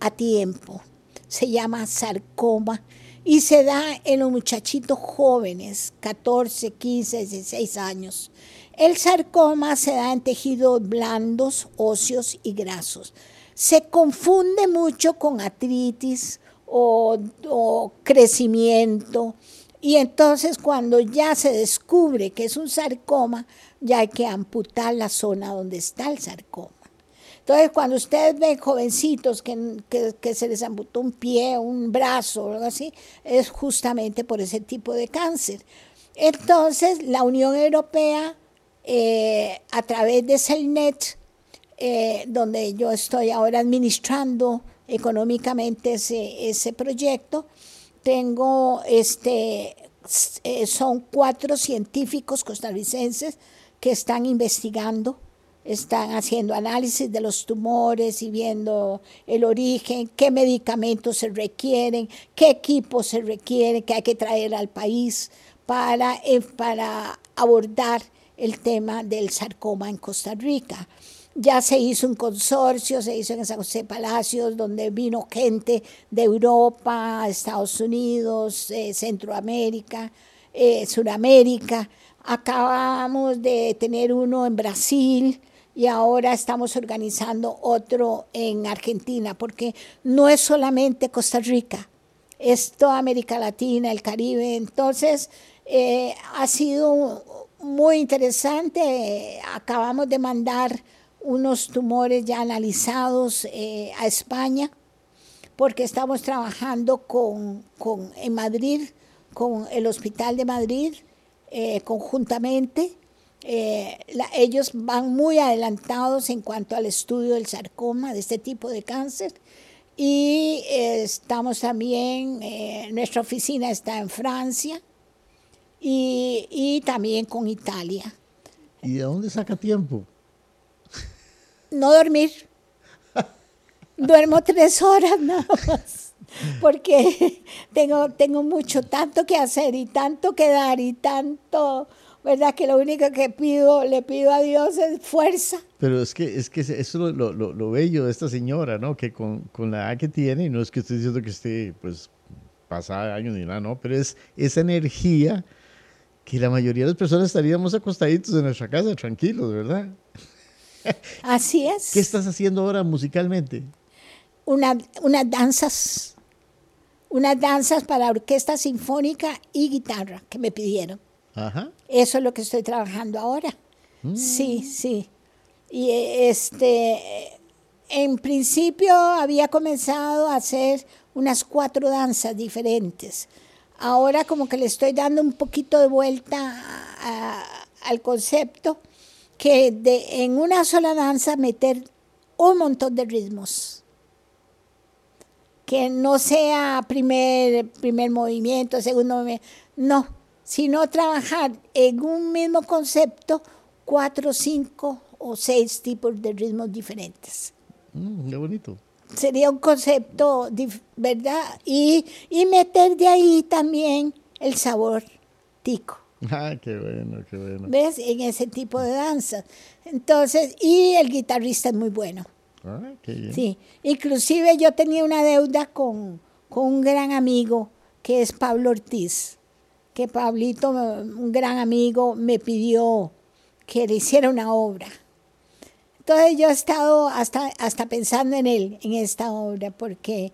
a tiempo se llama sarcoma y se da en los muchachitos jóvenes, 14, 15, 16 años. El sarcoma se da en tejidos blandos, óseos y grasos. Se confunde mucho con artritis o, crecimiento. Y entonces cuando ya se descubre que es un sarcoma, ya hay que amputar la zona donde está el sarcoma. Entonces, cuando ustedes ven jovencitos que, se les amputó un pie, un brazo algo así, es justamente por ese tipo de cáncer. Entonces, la Unión Europea, eh, a través de CELNET, eh, donde yo estoy ahora administrando económicamente ese, ese proyecto, tengo este, eh, son cuatro científicos costarricenses que están investigando, están haciendo análisis de los tumores y viendo el origen, qué medicamentos se requieren, qué equipos se requieren, que hay que traer al país para, eh, para abordar el tema del sarcoma en Costa Rica. Ya se hizo un consorcio, se hizo en San José Palacios, donde vino gente de Europa, Estados Unidos, eh, Centroamérica, eh, Suramérica. Acabamos de tener uno en Brasil y ahora estamos organizando otro en Argentina, porque no es solamente Costa Rica, es toda América Latina, el Caribe. Entonces, eh, ha sido muy interesante. Acabamos de mandar unos tumores ya analizados eh, a España, porque estamos trabajando con, con, en Madrid, con el Hospital de Madrid, eh, conjuntamente. Eh, ellos van muy adelantados en cuanto al estudio del sarcoma, de este tipo de cáncer. Y estamos también, nuestra oficina está en Francia y, y también con Italia. ¿Y de dónde saca tiempo? No dormir. Duermo tres horas nada más, porque tengo, tengo mucho, tanto que hacer y tanto que dar y tanto, ¿verdad? Que lo único que pido, le pido a Dios es fuerza. Pero es que, es que eso es lo, lo, lo bello de esta señora, ¿no? Que con, con, la edad que tiene, y no es que esté diciendo que esté, pues, pasada años ni nada, ¿no? Pero es esa energía que la mayoría de las personas estaríamos acostaditos en nuestra casa, tranquilos, ¿verdad? Así es. ¿Qué estás haciendo ahora musicalmente? Una, unas danzas, unas danzas para orquesta sinfónica y guitarra que me pidieron. Ajá. Eso es lo que estoy trabajando ahora. Mm. Sí, sí. Y este, en principio había comenzado a hacer unas cuatro danzas diferentes. Ahora como que le estoy dando un poquito de vuelta a, al concepto que de, en una sola danza meter un montón de ritmos. Que no sea primer, primer movimiento, segundo movimiento, no, sino trabajar en un mismo concepto cuatro, cinco o seis tipos de ritmos diferentes. Mm, qué bonito. Sería un concepto, ¿verdad? Y, y meter de ahí también el sabor tico. [LAUGHS] Ah, qué bueno, qué bueno. ¿Ves? En ese tipo de danzas. Entonces, y el guitarrista es muy bueno. Ah, qué bien. Sí, inclusive yo tenía una deuda con, con un gran amigo que es Pablo Ortiz, que Pablito, un gran amigo, me pidió que le hiciera una obra. Entonces yo he estado hasta, hasta pensando en él, en esta obra, porque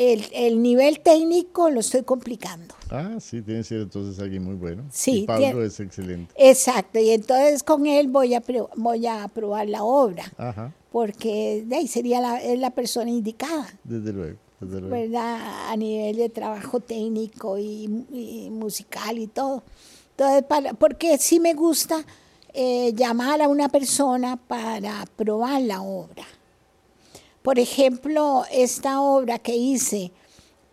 el, el, nivel técnico lo estoy complicando. Ah, sí, tiene que ser entonces alguien muy bueno. Sí. Y Pablo es excelente. Exacto, y entonces con él voy a, voy a probar la obra. Ajá. Porque de ahí sería la, es la persona indicada. Desde luego, desde luego. ¿Verdad? A nivel de trabajo técnico y, y musical y todo. Entonces, para, porque sí me gusta eh, llamar a una persona para probar la obra. Por ejemplo, esta obra que hice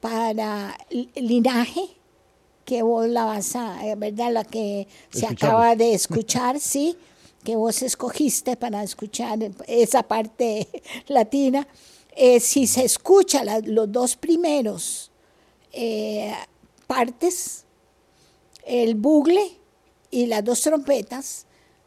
para Linaje, que vos la vas a, eh, ¿verdad? La que se acaba de escuchar, [LAUGHS] sí, que vos escogiste para escuchar esa parte [LAUGHS] latina. Eh, si se escucha la, los dos primeros eh, partes, el bugle y las dos trompetas,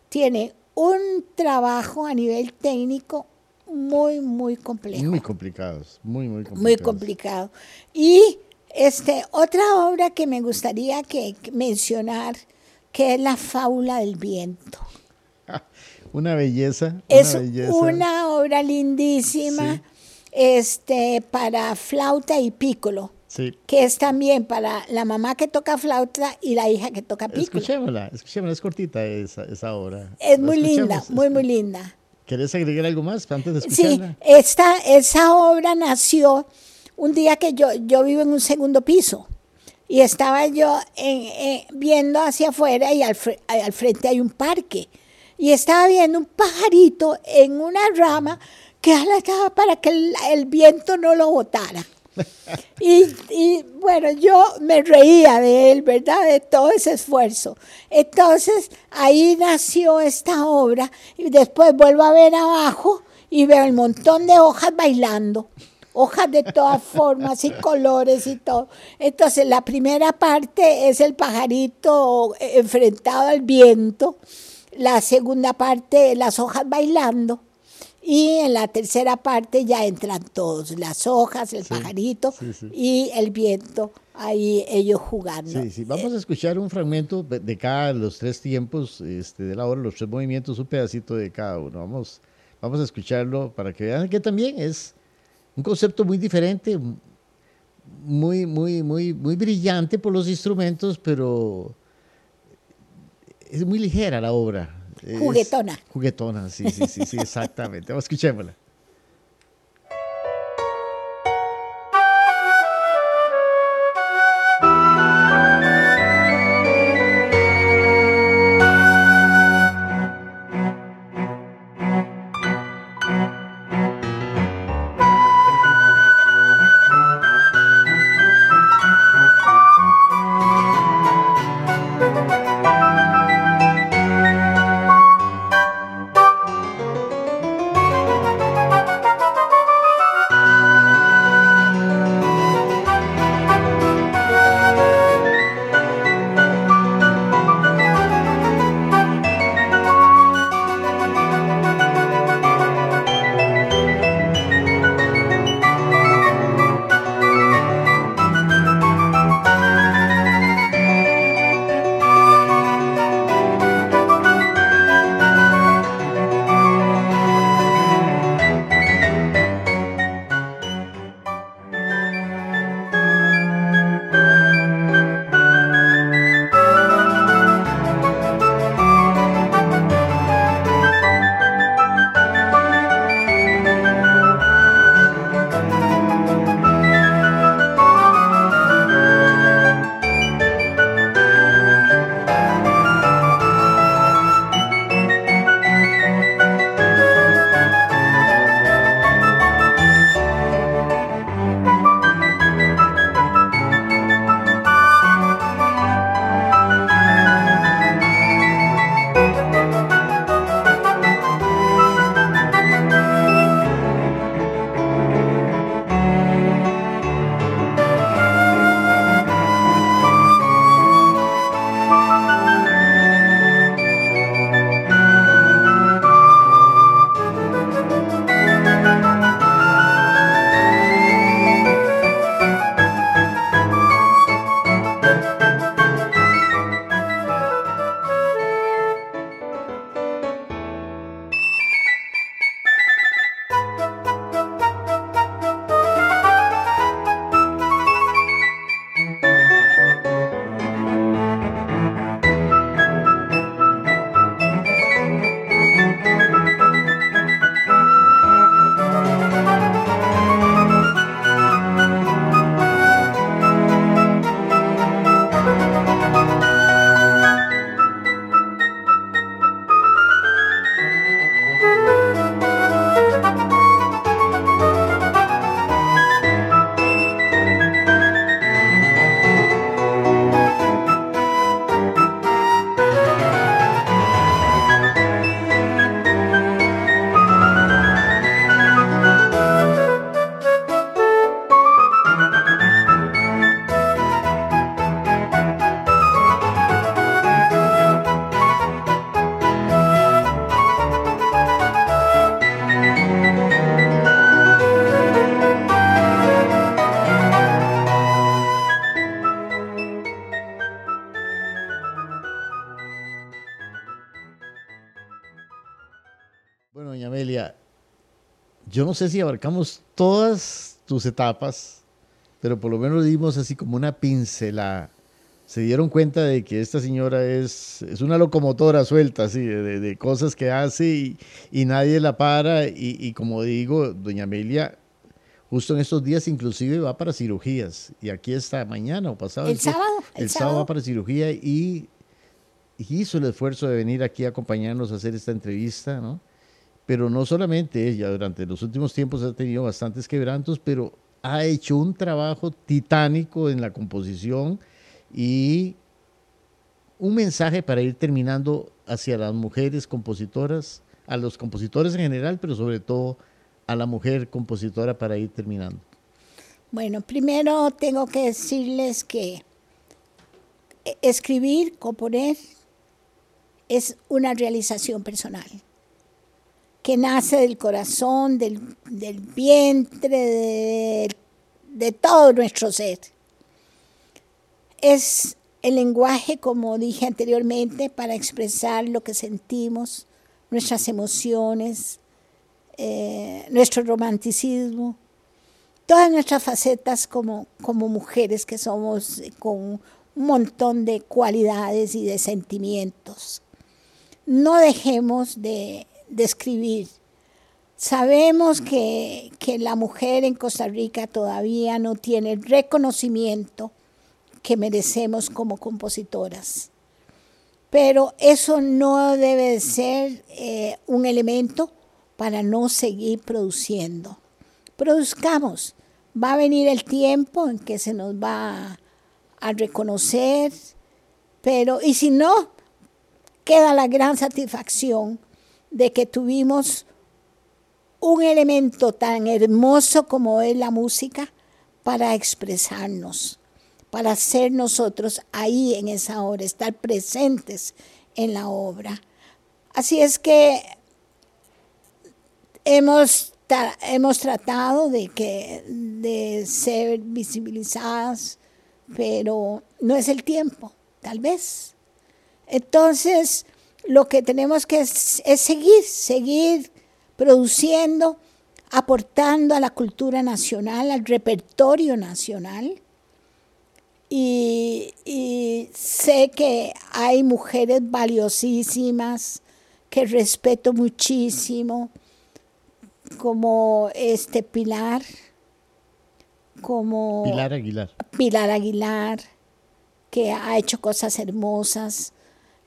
tiene un trabajo a nivel técnico muy, muy complejo. Muy complicados, muy, muy complicados. Muy complicado. Y este, otra obra que me gustaría que, que mencionar, que es La Fábula del Viento. [LAUGHS] una belleza. Una es belleza. una obra lindísima Sí. este, para flauta y pícolo, Sí. que es también para la mamá que toca flauta y la hija que toca pícolo. Escuchémosla, escuchémosla, es cortita esa, esa obra. Es muy linda, muy, muy linda. ¿Querés agregar algo más antes de Sí, escucharla? esta, esa obra nació un día que yo, yo vivo en un segundo piso y estaba yo en- en- viendo hacia afuera y al, al frente hay un parque y estaba viendo un pajarito en una rama que alataba para que el, el viento no lo botara. Y, y, bueno, yo me reía de él, ¿verdad? De todo ese esfuerzo. Entonces, ahí nació esta obra y después vuelvo a ver abajo y veo el montón de hojas bailando hojas de todas [LAUGHS] formas y colores y todo. Entonces, la primera parte es el pajarito enfrentado al viento, la segunda parte, las hojas bailando. Y en la tercera parte ya entran todos, las hojas, el pajarito y el viento, ahí ellos jugando. Sí, sí, vamos a escuchar un fragmento de cada los tres tiempos este, de la obra, los tres movimientos, un pedacito de cada uno. Vamos, vamos a escucharlo para que vean que también es un concepto muy diferente, muy, muy, muy, muy brillante por los instrumentos, pero es muy ligera la obra. Juguetona. juguetona, sí, sí, sí, sí, exactamente. Vamos, escuchémosla. yo no sé si abarcamos todas tus etapas, pero por lo menos dimos así como una pincelada. Se dieron cuenta de que esta señora es, es una locomotora suelta, así, de, cosas que hace y, nadie la para. Y, como digo, doña Amelia, justo en estos días inclusive va para cirugías. Y aquí está mañana o pasado. El, sábado. El, sábado va para cirugía y hizo el esfuerzo de venir aquí a acompañarnos a hacer esta entrevista, ¿no? Pero no solamente ella, durante los últimos tiempos ha tenido bastantes quebrantos, pero ha hecho un trabajo titánico en la composición y un mensaje para ir terminando hacia las mujeres compositoras, a los compositores en general, pero sobre todo a la mujer compositora para ir terminando. Bueno, primero tengo que decirles que escribir, componer, es una realización personal que nace del corazón, del, vientre, de, todo nuestro ser. Es el lenguaje, como dije anteriormente, para expresar lo que sentimos, nuestras emociones, eh, nuestro romanticismo, todas nuestras facetas como, como mujeres que somos con un montón de cualidades y de sentimientos. No dejemos de, escribir. Sabemos que, que la mujer en Costa Rica todavía no tiene el reconocimiento que merecemos como compositoras. Pero eso no debe ser eh, un elemento para no seguir produciendo. Produzcamos. Va a venir el tiempo en que se nos va a reconocer, pero y si no, queda la gran satisfacción de que tuvimos un elemento tan hermoso como es la música para expresarnos, para ser nosotros ahí en esa hora, estar presentes en la obra. Así es que hemos, hemos tratado de, que, de ser visibilizadas pero no es el tiempo, tal vez. Entonces, lo que tenemos que es, seguir, seguir produciendo, aportando a la cultura nacional, al repertorio nacional. Y, sé que hay mujeres valiosísimas que respeto muchísimo, como este Pilar, como Pilar Aguilar. Pilar Aguilar, que ha hecho cosas hermosas,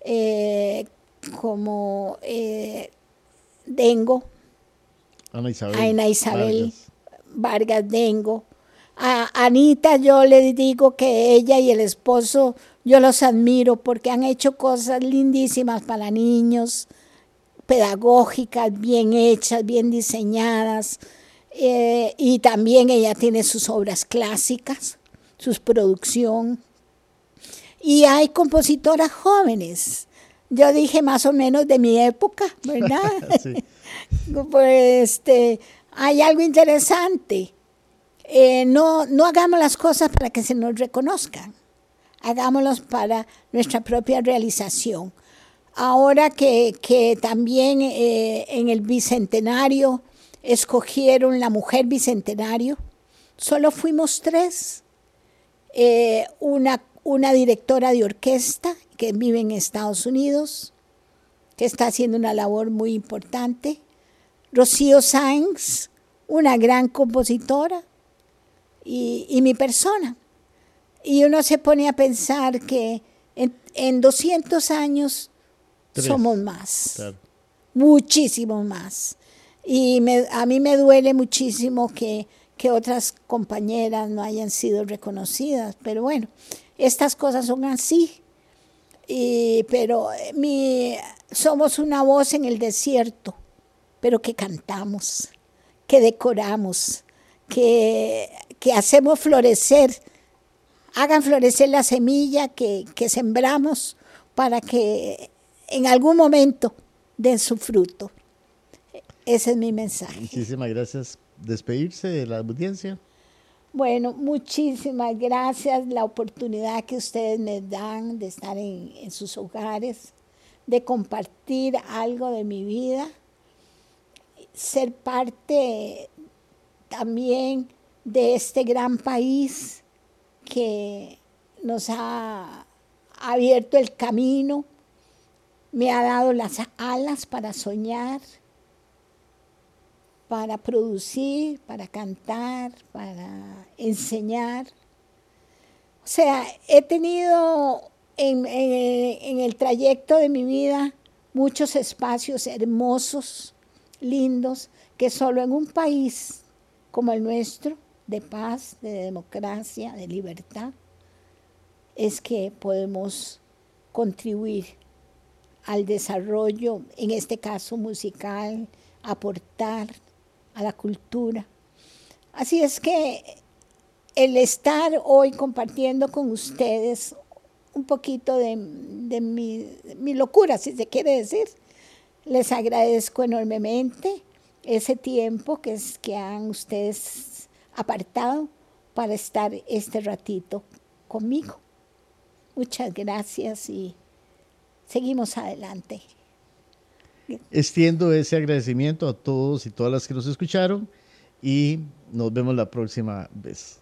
eh, como eh, Dengo, Ana Isabel, Ana Isabel Vargas. Dengo. A Anita yo le digo que ella y el esposo yo los admiro porque han hecho cosas lindísimas para niños, pedagógicas, bien hechas, bien diseñadas. Eh, y también ella tiene sus obras clásicas, su producción. Y hay compositoras jóvenes. Yo dije más o menos de mi época, ¿verdad? [LAUGHS] pues este, hay algo interesante. Eh, no, no hagamos las cosas para que se nos reconozcan, hagámoslas para nuestra propia realización. Ahora que, que también eh, en el bicentenario escogieron la mujer bicentenario. Solo fuimos tres. Eh, una, una directora de orquesta que vive en Estados Unidos, que está haciendo una labor muy importante. Rocío Sainz, una gran compositora, y, mi persona. Y uno se pone a pensar que en, 200 años somos más, muchísimo más. Y a mí me duele muchísimo que, otras compañeras no hayan sido reconocidas, pero bueno, estas cosas son así. Pero mi, somos una voz en el desierto, pero que cantamos, que decoramos, que, que hacemos florecer, hagan florecer la semilla que, que sembramos para que en algún momento den su fruto. Ese es mi mensaje. Muchísimas gracias. Despedirse de la audiencia. Bueno, muchísimas gracias la oportunidad que ustedes me dan de estar en, en sus hogares, de compartir algo de mi vida, ser parte también de este gran país que nos ha abierto el camino, me ha dado las alas para soñar para producir, para cantar, para enseñar. O sea, he tenido en, el trayecto de mi vida muchos espacios hermosos, lindos, que solo en un país como el nuestro, de paz, de democracia, de libertad, es que podemos contribuir al desarrollo, en este caso musical, aportar a la cultura. Así es que el estar hoy compartiendo con ustedes un poquito de, mi, mi, locura, si se quiere decir, les agradezco enormemente ese tiempo que, es, que han ustedes apartado para estar este ratito conmigo. Muchas gracias y seguimos adelante. Extiendo ese agradecimiento a todos y todas las que nos escucharon y nos vemos la próxima vez.